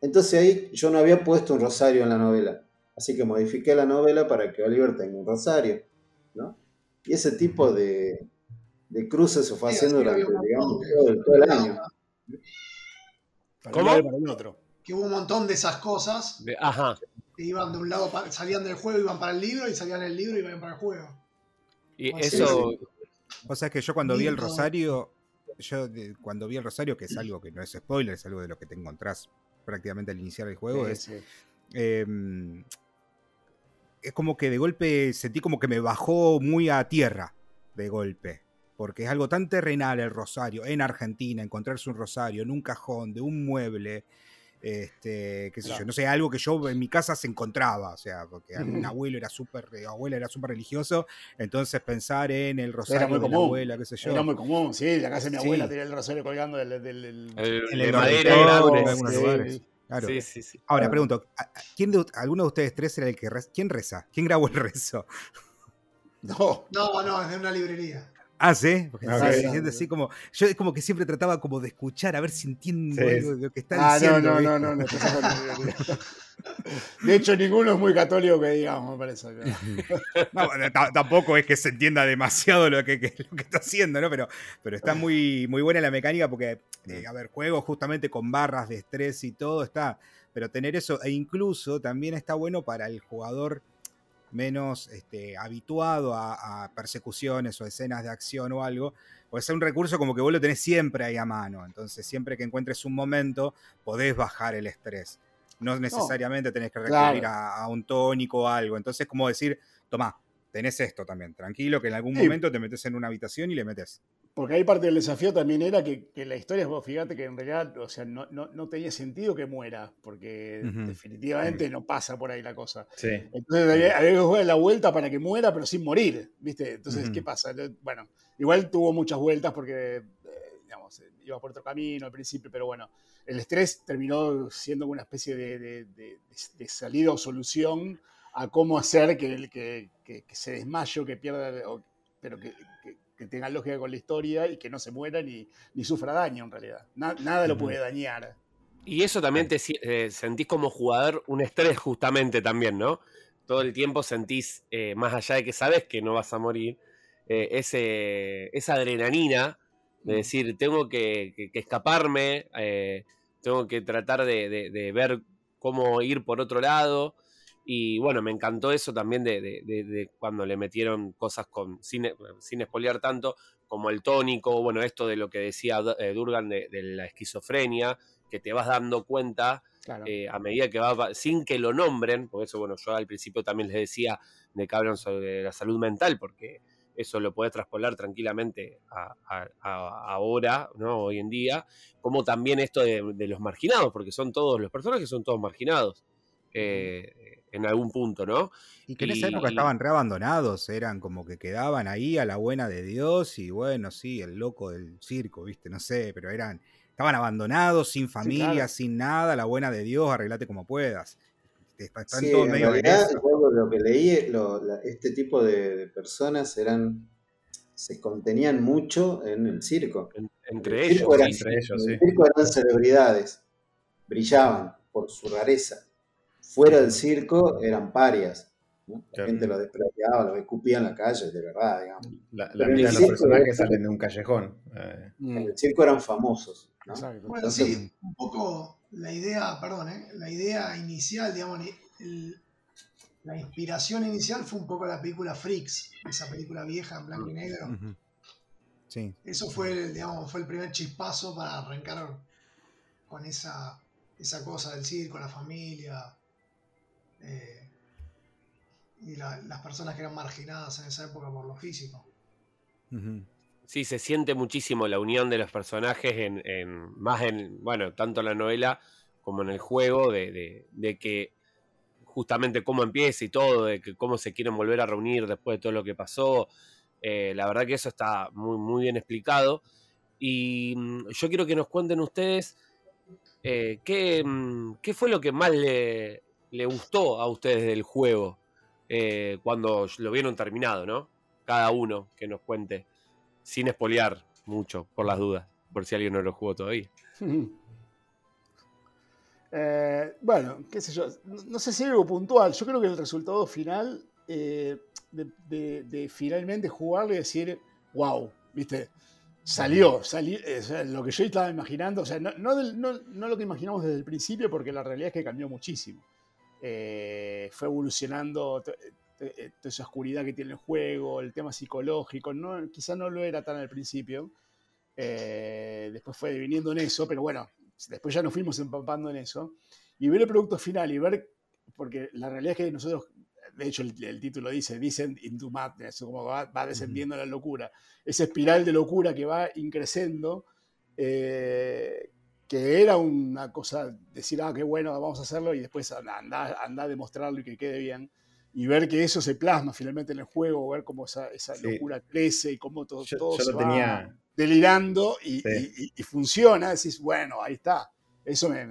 Entonces ahí yo no había puesto un rosario en la novela. Así que modifiqué la novela para que Oliver tenga un rosario. ¿no? Y ese tipo de, de cruces se fue haciendo durante, digamos, todo, el año. ¿Cómo? Que hubo un montón de esas cosas. ajá. Que iban de un lado, salían del juego, iban para el libro, y salían del libro y iban para el juego. Y eso. O sea que yo cuando vi el Rosario, yo cuando vi el Rosario, que es algo que no es spoiler, es algo de lo que te encontrás prácticamente al iniciar el juego, es. Em, es como que de golpe sentí como que me bajó muy a tierra de golpe. Porque es algo tan terrenal el rosario en Argentina, encontrarse un rosario en un cajón de un mueble, este, qué sé yo, no sé, algo que yo en mi casa se encontraba, o sea, porque mi abuelo era súper, eh, abuela era súper religioso, entonces pensar en el rosario era muy de común. abuela, qué sé yo. Era muy común, sí, la casa de mi abuela tenía el rosario colgando del, del, el, de madera grande. En algunos lugares. Claro. Sí, sí, sí. Ahora pregunto, ¿quién de, ¿alguno de ustedes tres era el que reza? ¿Quién reza? ¿Quién grabó el rezo? No. No, no, es de una librería. Ah, sí, porque okay. se siente así como. Yo es como que siempre trataba como de escuchar, a ver si entiendo sí. algo de lo que está ah, diciendo. No, no, no, no, no, De hecho, ninguno es muy católico que digamos, me parece. no, tampoco es que se entienda demasiado lo que, que, lo que está haciendo, ¿no? Pero, pero está muy, muy buena la mecánica porque, eh, a ver, juego justamente con barras de estrés y todo, está. Pero tener eso, e incluso también está bueno para el jugador menos este, habituado a, a, persecuciones o escenas de acción o algo, puede ser un recurso como que vos lo tenés siempre ahí a mano. Entonces, siempre que encuentres un momento, podés bajar el estrés. No necesariamente no, tenés que recurrir claro. a, a, un tónico o algo. Entonces, como decir, tomá, tenés esto también. Tranquilo, que en algún sí. momento te metes en una habitación y le metes. Porque ahí parte del desafío también era que, que la historia, vos fíjate que en realidad, o sea, no, no, no tenía sentido que muera, porque uh -huh. definitivamente uh -huh. no pasa por ahí la cosa. Sí. Entonces había, había, que jugar la vuelta para que muera, pero sin morir, ¿viste? Entonces, uh -huh. ¿qué pasa? Bueno, igual tuvo muchas vueltas porque, eh, digamos, iba por otro camino al principio, pero bueno, el estrés terminó siendo una especie de, de, de, de salida o solución a cómo hacer que, que, que, que se desmayo, que pierda, pero que, que tenga lógica con la historia y que no se muera ni, ni sufra daño en realidad. Na, nada lo puede dañar. Y eso también te eh, sentís como jugador un estrés justamente también, ¿no? Todo el tiempo sentís, eh, más allá de que sabes que no vas a morir, eh, ese, esa adrenalina de decir, tengo que, que, que escaparme, tengo que tratar de, de, de, ver cómo ir por otro lado. Y bueno, me encantó eso también de, de, de cuando le metieron cosas con, sin, sin espolear tanto, como el tónico, bueno, esto de lo que decía eh, Durgan de, de, la esquizofrenia, que te vas dando cuenta claro. eh, a medida que va, sin que lo nombren, por eso, bueno, yo al principio también les decía de que hablan sobre la salud mental, porque eso lo puedes traspolar tranquilamente a, a, a ahora, ¿no? Hoy en día, como también esto de, de, los marginados, porque son todos, los personajes son todos marginados. Eh, en algún punto, ¿no? Y que en esa época y... estaban reabandonados, eran como que quedaban ahí a la buena de Dios y bueno, sí, el loco del circo, viste, no sé, pero eran, estaban abandonados, sin familia, sí, claro. sin nada, la buena de Dios, arreglate como puedas. Están sí, todo en medio realidad, de lo que leí, lo, la, este tipo de, de, personas eran se contenían mucho en el circo. En, entre, el ellos, eran, entre ellos, el circo eran celebridades, brillaban por su rareza fuera del circo eran parias. ¿no? La gente los despreciaba, los escupía en la calle, de verdad, digamos. La, la mitad de los personajes salen de un callejón. Eh. En el circo eran famosos. ¿no? Bueno, Entonces, sí, un poco la idea, perdón, ¿eh? la idea inicial, digamos, el, la inspiración inicial fue un poco la película Freaks, esa película vieja en blanco y negro. Uh -huh. Sí. Eso fue, digamos, fue el primer chispazo para arrancar con esa, esa cosa del circo, la familia, eh, y la, las personas que eran marginadas en esa época por lo físico. Uh -huh. Sí, se siente muchísimo la unión de los personajes en, en más en, bueno, tanto en la novela como en el juego, de, de, de, que justamente cómo empieza y todo, de que cómo se quieren volver a reunir después de todo lo que pasó. Eh, la verdad que eso está muy, muy bien explicado. Y mm, yo quiero que nos cuenten ustedes eh, ¿qué, mm, ¿qué, fue lo que más le, le gustó a ustedes del juego eh, cuando lo vieron terminado, ¿no? Cada uno que nos cuente, sin espolear mucho, por las dudas, por si alguien no lo jugó todavía. Eh, bueno, qué sé yo, no sé si algo puntual, yo creo que el resultado final de, de, finalmente jugarlo y decir, wow, ¿viste? Salió, salió lo que yo estaba imaginando, o sea, no, lo que imaginamos desde el principio, porque la realidad es que cambió muchísimo. Eh, fue evolucionando toda esa oscuridad que tiene el juego, el tema psicológico, no, quizá no lo era tan al principio. Eh, después fue viniendo en eso, pero bueno, después ya nos fuimos empapando en eso. Y ver el producto final y ver, porque la realidad es que nosotros de hecho el, título dice Descend into Madness, como va, descendiendo la locura. Esa espiral de locura que va increciendo, eh, que era una cosa, decir, ah, qué bueno, vamos a hacerlo, y después anda, anda a demostrarlo y que quede bien. Y ver que eso se plasma finalmente en el juego, ver cómo esa, locura crece y cómo todo, todo se va delirando y, funciona. Decís, bueno, ahí está. Eso me,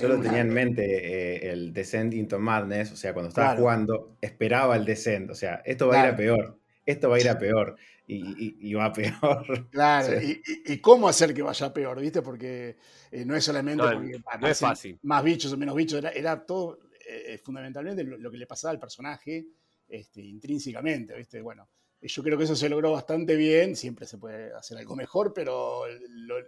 yo lo tenía en mente eh, el Descent into Madness, o sea, cuando estaba jugando, esperaba el Descent, o sea, esto va a ir a peor, esto va a ir a peor, y, va a peor. Claro, y, cómo hacer que vaya peor, ¿viste? Porque eh, no es solamente no, es fácil. más bichos o menos bichos, era, todo eh, fundamentalmente lo, que le pasaba al personaje este, intrínsecamente, ¿viste? Bueno, yo creo que eso se logró bastante bien, siempre se puede hacer algo mejor, pero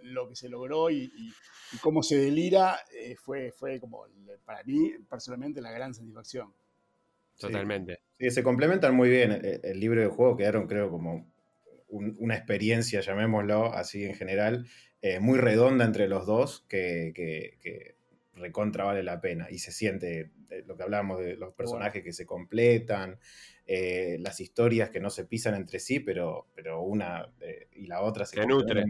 lo, que se logró y, cómo se delira eh, fue, fue como, para mí, personalmente, la gran satisfacción. Totalmente. Sí, se complementan muy bien. El, libro de juego quedaron, creo, como una experiencia, llamémoslo así en general, eh, muy redonda entre los dos, que, que, recontra vale la pena. Y se siente eh, lo que hablamos de los personajes que se completan, eh, las historias que no se pisan entre sí, pero, pero una eh, y la otra se, nutren,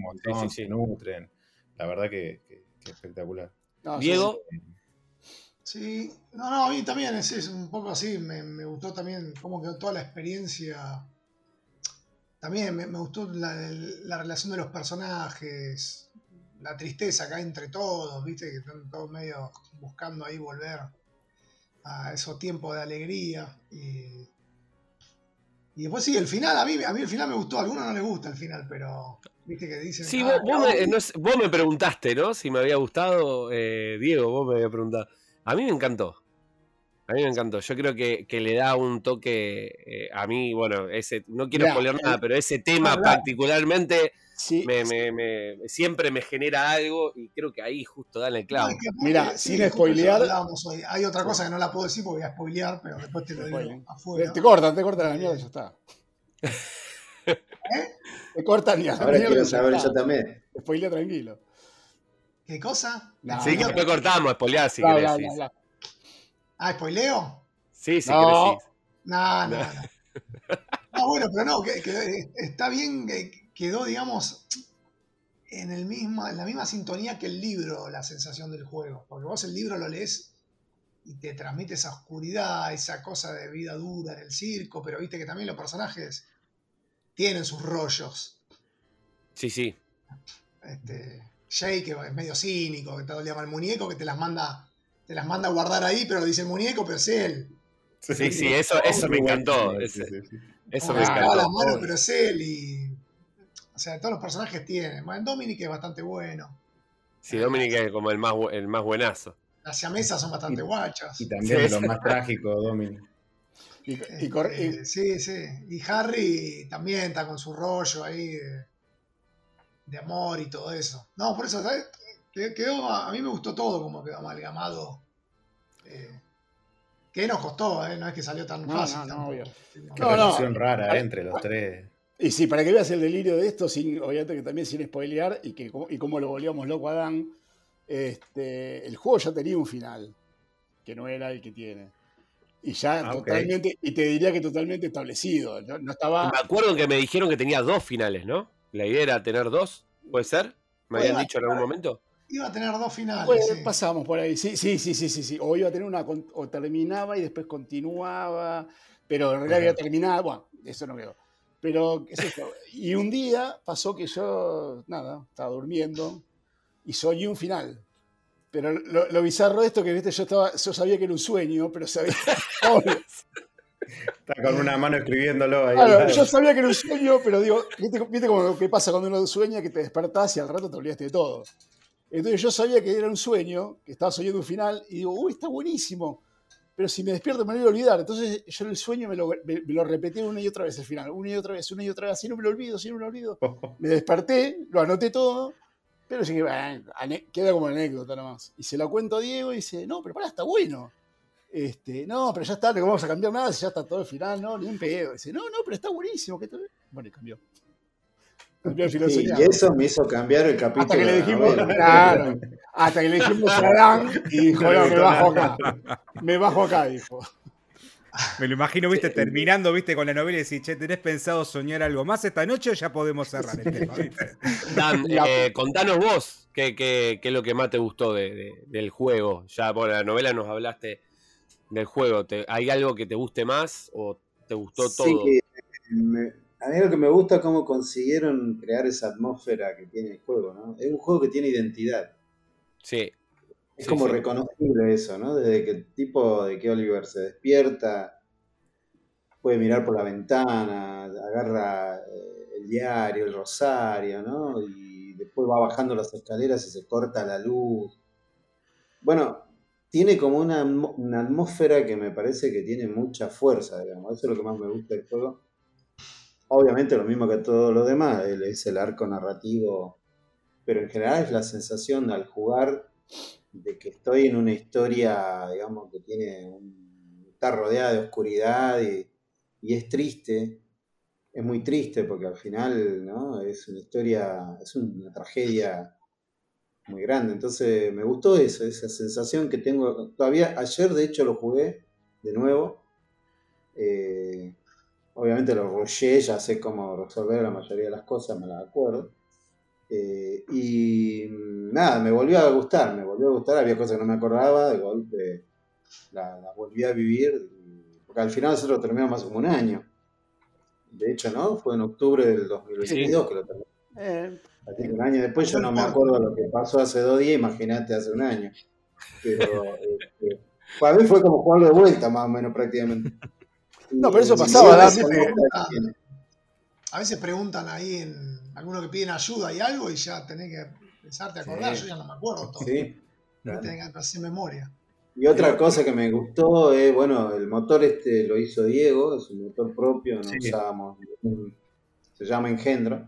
se nutren. La verdad que, espectacular. Diego. Sí, no, no, a mí también es, un poco así, me, gustó también cómo quedó toda la experiencia. También me, gustó la, relación de los personajes, la tristeza acá entre todos, viste, que están todos medio buscando ahí volver a esos tiempos de alegría. Y, y después sí, el final, a mí, a mí el final me gustó, a algunos no les gusta el final, pero viste que dicen... Sí, ah, vos, me, preguntaste, ¿no? Si me había gustado, eh, Diego, vos me había preguntado. A mí me encantó. A mí me encantó. Yo creo que, le da un toque eh, a mí, bueno, ese, no quiero spoiler nada, pero ese tema particularmente me, siempre me genera algo y creo que ahí justo dan el clavo. Mira, sin spoilear. Hay otra cosa que no la puedo decir porque voy a spoilear, pero después te lo digo afuera. Te cortan, te cortan la mierda y ya está. ¿Eh? Te cortan ya. Ahora quiero saber yo también. Spoilea tranquilo. ¿Qué cosa? sí, que después cortamos, spoilear si querés. Ah, ¿spoileo? Sí, sí, no. No, no, no. No, bueno, pero no, que, que está bien quedó, digamos, en, el misma, en la misma sintonía que el libro, la sensación del juego. Porque vos el libro lo lees y te transmite esa oscuridad, esa cosa de vida dura en el circo, pero viste que también los personajes tienen sus rollos. Sí, sí. Este, Jay, que es medio cínico, que todo el día el muñeco, que te las manda, te las manda a guardar ahí, pero dice el muñeco, pero es él. Sí, sí, eso, eso me encantó. Eso me encantó. pero es él y o sea, todos los personajes tienen. Bueno, Dominic es bastante bueno. Sí, Dominic es como el más, el más buenazo. Las siamesas son bastante guachas. Y también lo más trágico, Dominic. Eh, sí, sí. Y Harry también está con su rollo ahí de, amor y todo eso. No, por eso, ¿sabes? Quedó, a mí me gustó todo como quedó amalgamado. Eh, que nos costó, ¿eh? no es que salió tan fácil. No, no, Qué relación rara ¿eh? entre los tres. Y sí, para que veas el delirio de esto, sin, obviamente que también sin spoilear y, que, y cómo lo volvíamos loco a Dan, este, el juego ya tenía un final, que no era el que tiene. Y ya ah, totalmente, y te diría que totalmente establecido. No, estaba... Me acuerdo que me dijeron que tenía dos finales, ¿no? La idea era tener dos, ¿puede ser? ¿Me habían dicho en algún momento? Iba a tener dos finales. Pues pasamos por ahí, sí, sí, sí, sí, sí, sí. O iba a tener una, o terminaba y después continuaba, pero en realidad había terminado, bueno, eso no quedó. Pero, ¿qué es esto? Y un día pasó que yo, nada, estaba durmiendo y soñé un final. Pero lo, bizarro de esto que, viste, yo, estaba, yo sabía que era un sueño, pero sabía... Está con una mano escribiéndolo ahí. yo sabía que era un sueño, pero digo, ¿viste, ¿viste cómo que pasa cuando uno sueña que te despertás y al rato te olvidaste de todo? Entonces yo sabía que era un sueño, que estaba soñando un final, y digo, uy, está buenísimo. Pero si me despierto me lo voy a olvidar. Entonces yo en el sueño me lo, me, lo, repetí una y otra vez el final, una y otra vez, una y otra vez, así no me lo olvido, así no me lo olvido. Me desperté, lo anoté todo, pero sí que queda como anécdota nomás. Y se lo cuento a Diego y dice, no, pero pará, está bueno. Este, no, pero ya está, no vamos a cambiar nada, si ya está todo el final, no, ni un pedo. Dice, no, no, pero está buenísimo. Bueno, y cambió. Cambió sí, y eso me hizo cambiar el capítulo. Hasta que le dijimos, claro, hasta que le dijimos a Adán y dijo, no, me bajo acá. Me bajo acá, dijo. Me lo imagino, viste, terminando, viste, con la novela y decís, che, ¿tenés pensado soñar algo más esta noche o ya podemos cerrar el tema? Dan, eh, contanos vos qué, qué, qué, es lo que más te gustó de, del juego. Ya por la novela nos hablaste del juego. ¿Hay algo que te guste más o te gustó todo? Sí, a mí lo que me gusta es cómo consiguieron crear esa atmósfera que tiene el juego, ¿no? Es un juego que tiene identidad. Sí. Es como reconocible eso, ¿no? Desde que el tipo de que Oliver se despierta, puede mirar por la ventana, agarra eh, el diario, el rosario, ¿no? Y después va bajando las escaleras y se corta la luz. Bueno, tiene como una, atmósfera que me parece que tiene mucha fuerza, digamos. Eso es lo que más me gusta del juego. Obviamente lo mismo que todo lo demás, es el arco narrativo, pero en general es la sensación al jugar de que estoy en una historia, digamos, que tiene está rodeada de oscuridad y, y es triste, es muy triste porque al final, ¿no? Es una historia, es una tragedia muy grande. Entonces me gustó eso, esa sensación que tengo. Todavía ayer de hecho lo jugué de nuevo. Eh, obviamente lo rollé, ya sé cómo resolver la mayoría de las cosas, me las acuerdo. Eh, y nada, me volvió a gustar, me volvió a gustar, había cosas que no me acordaba, de golpe las la volví a vivir, porque al final nosotros terminamos hace como un año. De hecho, ¿no? Fue en octubre del 2022 que lo terminamos. Eh, un año después yo no me acuerdo lo que pasó hace dos días, imagínate hace un año. Pero este, para mí fue como jugarlo de vuelta, más o menos prácticamente. No, pero eso pasaba. a veces preguntan ahí en alguno que piden ayuda y algo y ya tenés que pensarte a acordar, yo ya no me acuerdo todo. Sí. Tenés que hacer memoria. Y otra cosa que me gustó es, bueno, el motor este lo hizo Diego, es un motor propio, no usábamos, se llama Engendro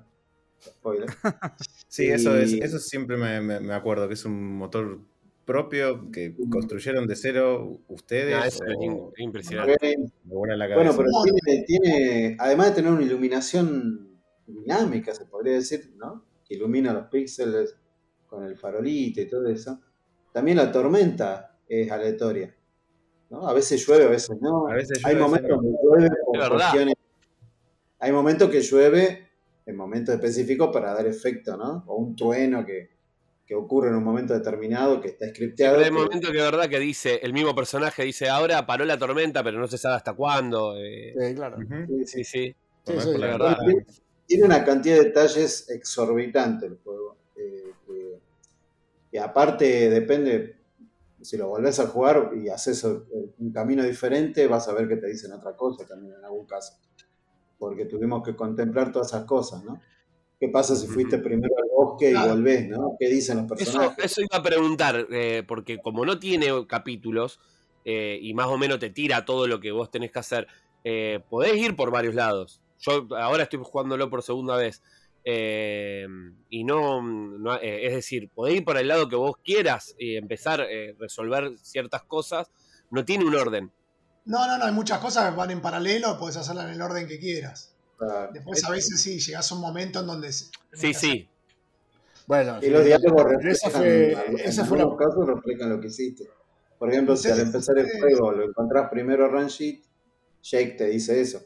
Spoiler. sí, eso es, eso siempre me, acuerdo, que es un motor propio que construyeron de cero ustedes. Ah, es impresionante. Bueno, pero tiene, además de tener una iluminación dinámica, se podría decir, ¿no? Que ilumina los píxeles con el farolito y todo eso. También la tormenta es aleatoria. ¿no? A veces llueve, a veces no. hay momentos que llueve Hay momentos que llueve en momentos específicos para dar efecto, ¿no? O un trueno que, ocurre en un momento determinado que está scripteado. hay momentos que de verdad que dice, el mismo personaje dice, ahora paró la tormenta, pero no se sabe hasta cuándo. Eh. Sí, claro. Sí, sí. Tiene una cantidad de detalles exorbitante el juego. Eh, y aparte depende, si lo volvés a jugar y haces un camino diferente, vas a ver que te dicen otra cosa también en algún caso porque tuvimos que contemplar todas esas cosas, ¿no? ¿Qué pasa si fuiste primero bosque y volvés, ¿no? ¿Qué dicen los personajes? Eso, iba a preguntar, eh, porque como no tiene capítulos eh, y más o menos te tira todo lo que vos tenés que hacer, eh, podés ir por varios lados. Yo ahora estoy jugándolo por segunda vez. y no, es decir, podés ir por el lado que vos quieras y empezar a resolver ciertas cosas. No tiene un orden. No, no, no, hay muchas cosas que van en paralelo, puedes hacerla en el orden que quieras. Después a veces sí, llegas a un momento en donde... Sí, sí. Bueno, y los diálogos reflejan, fue, en algunos casos reflejan lo que hiciste. Por ejemplo, si al empezar el juego lo encontrás primero Ranjit, Jake te dice eso.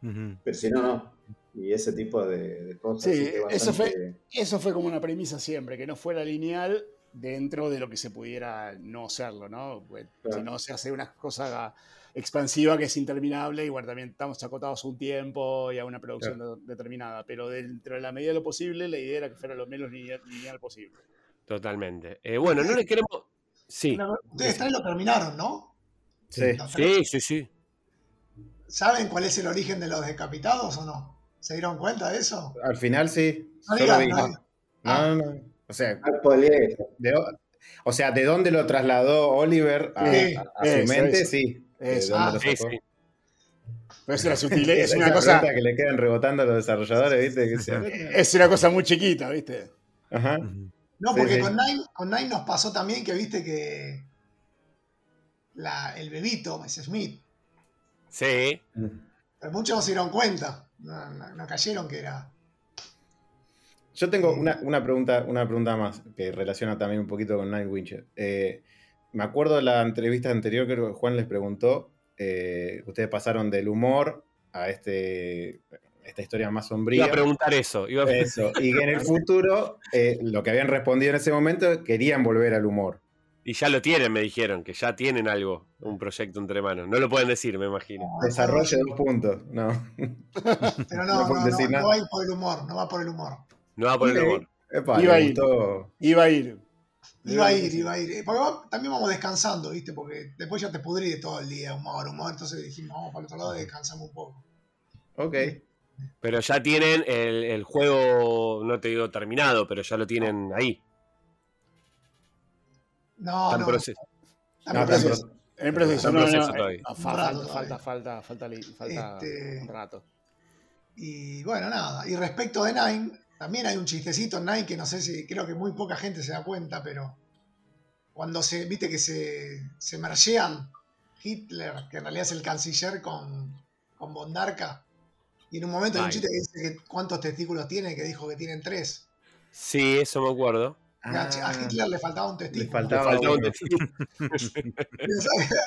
Pero si no, no. Y ese tipo de, cosas. Sí, eso, fue, eso fue como una premisa siempre, que no fuera lineal dentro de lo que se pudiera no serlo, ¿no? Pues, si no se hace una cosa expansiva que es interminable, igual también estamos acotados a un tiempo y a una producción determinada, pero dentro de la medida de lo posible, la idea era que fuera lo menos lineal, posible. Totalmente. Eh, bueno, no le queremos... Sí. Ustedes tres lo terminaron, ¿no? Sí. Sí, sí, sí. ¿Saben cuál es el origen de los decapitados o no? ¿Se dieron cuenta de eso? Al final sí. No, no, no, O sea, de, o sea, ¿de dónde lo trasladó Oliver a, su mente? Sí. Es, ah, sí, sí. es una sutileza, es una cosa que le quedan rebotando a los desarrolladores, ¿viste? es una cosa muy chiquita, ¿viste? Ajá. No, porque con, Nine, con Nine nos pasó también que viste que la, el bebito, Mrs. Smith. Sí. Pero muchos no se dieron cuenta. No, cayeron que era. Yo tengo una, una, pregunta, una pregunta más que relaciona también un poquito con Nine Wincher. Eh, me acuerdo de la entrevista anterior que Juan les preguntó, eh, ustedes pasaron del humor a este, esta historia más sombría. Iba a preguntar eso. Iba a eso. Y que en el futuro, eh, lo que habían respondido en ese momento, querían volver al humor. Y ya lo tienen, me dijeron, que ya tienen algo, un proyecto entre manos. No lo pueden decir, me imagino. Desarrollo dos puntos, no. Pero no, no, no, no, va por el humor, no va por el humor. No va por el humor. iba, a ir, iba a ir. Iba a ir, iba a ir. Porque también vamos descansando, ¿viste? Porque después ya te pudrí todo el día, humor, humor. Entonces dijimos, vamos para el otro lado y descansamos un poco. Ok. Pero ya tienen el, juego, no te digo terminado, pero ya lo tienen ahí. No, no. Proceso. no, proceso. En proceso, no, no, falta, falta, falta, falta, falta este, un rato. Y bueno, nada. Y respecto de Nine, también hay un chistecito en Nike que no sé si, creo que muy poca gente se da cuenta, pero cuando se, viste que se, se mergean Hitler, que en realidad es el canciller, con, con Bondarka, y en un momento hay un chiste que dice que cuántos testículos tiene, que dijo que tienen tres. Sí, eso me acuerdo. A ah. Hitler le faltaba un testículo. Le faltaba, un testículo.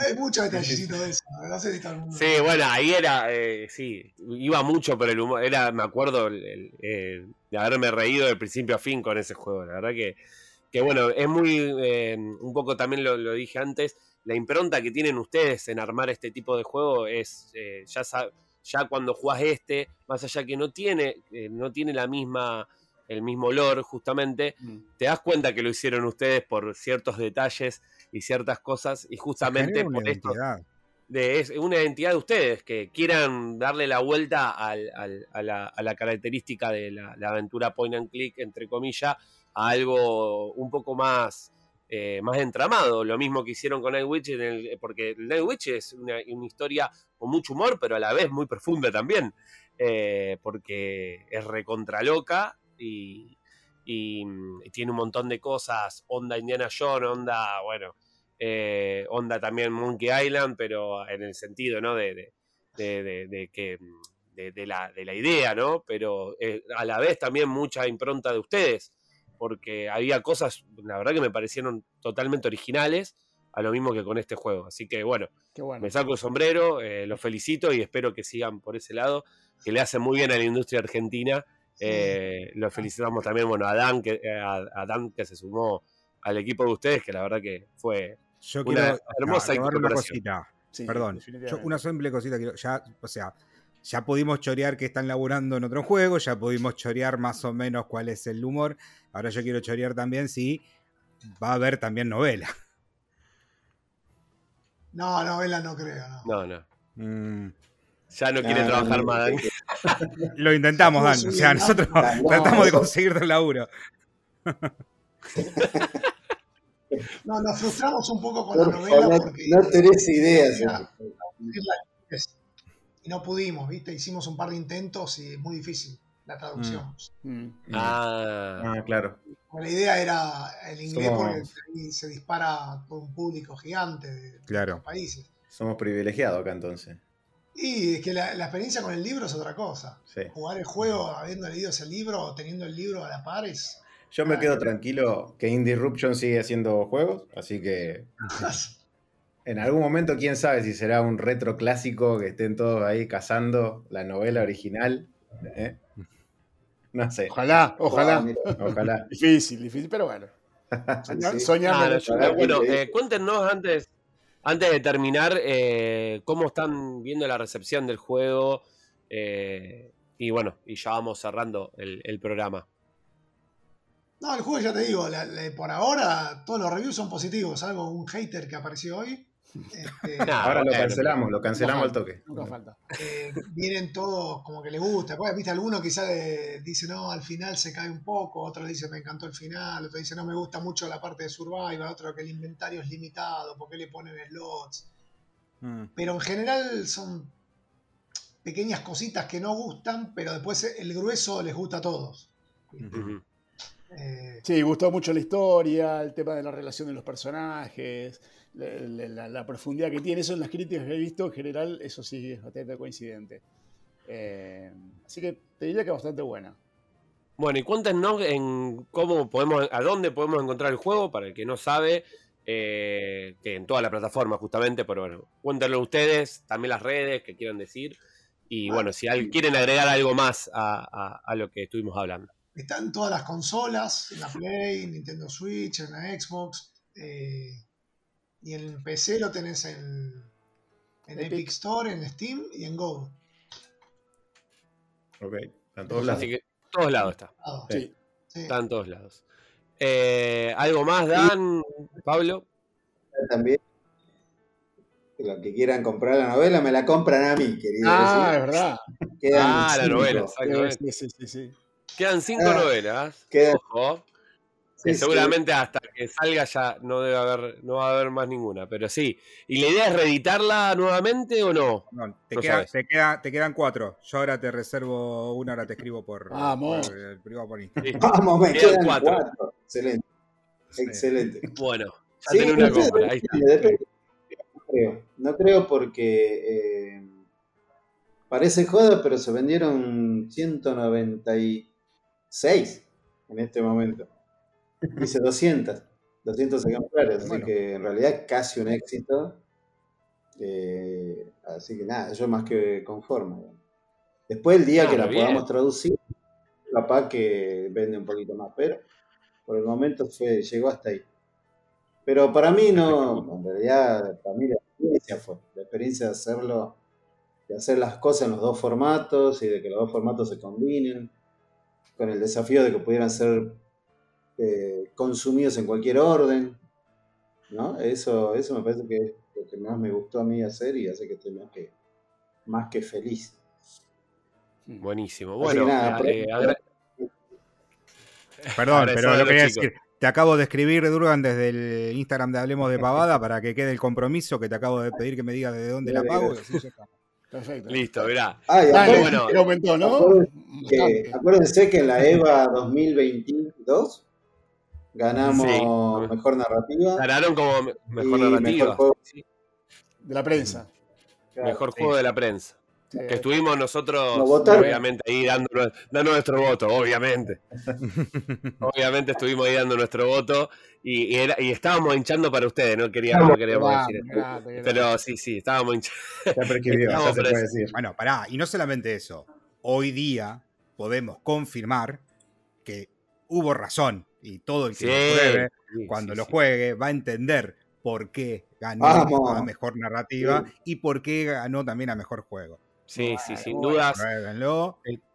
Hay muchos detallecitos de eso. No sé si Sí, bueno, ahí era, eh, sí, iba mucho por el humor. Era, me acuerdo de haberme reído de principio a fin con ese juego. La verdad que, que bueno, es muy, eh, un poco también lo, dije antes, la impronta que tienen ustedes en armar este tipo de juego es, eh, ya, ya cuando jugás este, más allá que no tiene, no tiene la misma el mismo olor justamente, mm. te das cuenta que lo hicieron ustedes por ciertos detalles y ciertas cosas y justamente por esto de es una identidad de ustedes que quieran darle la vuelta a, la, característica de la, aventura point and click entre comillas a algo un poco más eh, más entramado, lo mismo que hicieron con Night Witch, porque Night Witch es una, historia con mucho humor, pero a la vez muy profunda también, eh, porque es recontraloca y, mm, tiene un montón de cosas, onda Indiana Jones, onda, bueno, eh, onda también Monkey Island, pero en el sentido, ¿no? De, de, que... Mm, de, la, de la idea, ¿no? Pero eh, a la vez también mucha impronta de ustedes, porque había cosas, la verdad que me parecieron totalmente originales, a lo mismo que con este juego. Así que bueno, me saco el sombrero, eh, los felicito y espero que sigan por ese lado, que le hace muy bien a la industria argentina eh, lo felicitamos también, bueno, a Dan, que, eh, a, Dan que se sumó al equipo de ustedes, que la verdad que fue una hermosa una cosita. Perdón, una simple cosita que ya, o sea, ya pudimos chorear que están laburando en otro juego, ya pudimos chorear más o menos cuál es el humor. Ahora yo quiero chorear también si va a haber también novela. No, novela no creo. No, no. Mm. Ya no quiere trabajar más, Dani. Lo intentamos, Dan. O sea, nosotros tratamos de conseguir el laburo. No, nos frustramos un poco con la novela porque. No tenés ideas. Y no pudimos, ¿viste? Hicimos un par de intentos y es muy difícil la traducción. Mm. Mm. Ah. ah. claro. La idea era el inglés porque se dispara por un público gigante de, claro. los países. Somos privilegiados acá entonces. Y es que la, experiencia con el libro es otra cosa. Jugar el juego habiendo leído ese libro o teniendo el libro a la par es. Yo me quedo tranquilo que Indie Disruption sigue haciendo juegos, así que. en algún momento, quién sabe si será un retro clásico que estén todos ahí cazando la novela original. ¿eh? No sé. Ojalá, ojalá. ojalá. difícil, difícil, pero bueno. Soñamos. Ah, bueno, eh, cuéntenos antes, antes de terminar, eh, cómo están viendo la recepción del juego. Eh, y bueno, y ya vamos cerrando el, programa. No, el juego ya te digo, por ahora todos los reviews son positivos, salvo un hater que apareció hoy. Este, ahora lo cancelamos, lo cancelamos al toque. Nunca falta. Eh, vienen todos como que les gusta. Pues, viste, alguno quizás dice, no, al final se cae un poco, otro dice, me encantó el final, otro dice, no, me gusta mucho la parte de Survival, otro que el inventario es limitado, porque le ponen slots? Mm. Pero en general son pequeñas cositas que no gustan, pero después el grueso les gusta a todos. Eh, sí, gustó mucho la historia, el tema de la relación de los personajes la, profundidad que tiene. Eso en las críticas que he visto, en general, eso sí es bastante coincidente. Eh, así que te diría que es bastante buena. Bueno, y cuéntenos en cómo podemos, a dónde podemos encontrar el juego, para el que no sabe, eh, que en toda la plataforma justamente, pero bueno, cuéntenlo ustedes, también las redes que quieran decir, y bueno, si quieren agregar algo más a, lo que estuvimos hablando. Están todas las consolas, en la Play, Nintendo Switch, en la Xbox, eh, y en PC lo tenés en, en Epic. Store, en Steam y en Go. Ok, en todos lados. Así que todos lados está. Sí. Está en todos lados. Eh, ¿Algo más, Dan, Pablo? También. Los que quieran comprar la novela me la compran a mí, querido. Ah, es verdad. ah, la novela, Sí, sí, sí, Quedan cinco ah, novelas. Ojo seguramente hasta que salga ya no debe haber, no va a haber más ninguna, pero sí. ¿Y la idea es reeditarla nuevamente o no? no te, te, quedan cuatro. Yo ahora te reservo una, ahora te escribo por, Vamos. el privado por Instagram. Vamos, me quedan, cuatro. Excelente. Excelente. Bueno, ya sí, una compra. Ahí está. No creo. No creo porque eh, parece joda, pero se vendieron 196 en este momento. Dice 200, 200 ejemplares, así que en realidad es casi un éxito. Eh, así que nada, yo más que conforme. Después el día que la podamos traducir, capaz que vende un poquito más, pero por el momento fue, llegó hasta ahí. Pero para mí no, en realidad, para mí la experiencia fue, la experiencia de hacerlo, de hacer las cosas en los dos formatos y de que los dos formatos se combinen, con el desafío de que pudieran ser eh, consumidos en cualquier orden. ¿no? Eso, eso me parece que es lo que más me gustó a mí hacer y hace que estoy más que, más que feliz. Buenísimo. Bueno, eh, Perdón, pero lo quería decir. Te acabo de escribir, Durgan, desde el Instagram de Hablemos de Pavada para que quede el compromiso que te acabo de pedir que me diga de dónde la pago. Perfecto. Listo, verá. bueno. aumentó, ¿no? acuérdense que en la EVA 2022 Ganamos mejor narrativa. Ganaron como mejor narrativa. De la prensa. mejor juego de la prensa. Que estuvimos nosotros, obviamente, ahí dando, nuestro voto, obviamente. obviamente estuvimos ahí dando nuestro voto y, y, estábamos hinchando para ustedes, no queríamos, queríamos decir Pero sí, sí, estábamos hinchando. Bueno, pará, y no solamente eso. Hoy día podemos confirmar que hubo razón y todo el que lo pruebe, cuando lo juegue, va a entender por qué ganó a mejor narrativa y por qué ganó también a mejor juego. Sí, sí, sin dudas.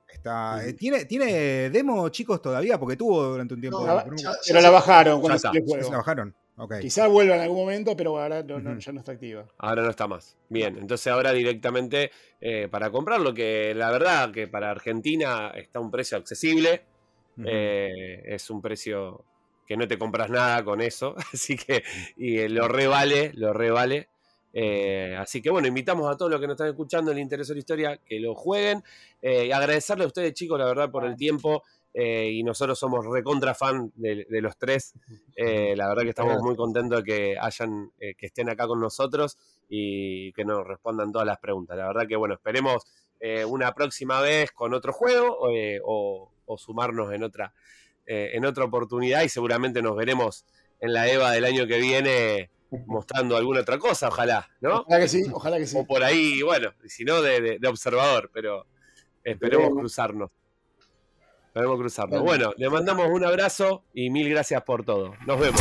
Está, eh, ¿tiene, ¿Tiene demo, chicos, todavía? Porque tuvo durante un tiempo. pero la bajaron cuando juego. La bajaron. Okay. Quizás vuelva en algún momento, pero ahora ya no está activa. Ahora no está más. Bien, entonces ahora directamente eh, para comprarlo, que la verdad que para Argentina está un precio accesible. Eh, es un precio que no te compras nada con eso, así que y eh, lo revale, lo revale. Eh, así que bueno, invitamos a todos los que nos están escuchando el interés de la historia que lo jueguen. y agradecerle a ustedes, chicos, la verdad, por el tiempo. y nosotros somos recontra fan de, los tres. la verdad que estamos muy contentos de que hayan, que estén acá con nosotros y que nos respondan todas las preguntas. La verdad que bueno, esperemos una próxima vez con otro juego o, o sumarnos en otra, eh, en otra oportunidad y seguramente nos veremos en la EVA del año que viene mostrando alguna otra cosa, ojalá, ¿no? Ojalá que sí, ojalá que sí. O por ahí, bueno, si no, de, observador, pero esperemos cruzarnos. Podemos cruzarnos. Bueno, le mandamos un abrazo y mil gracias por todo. Nos vemos.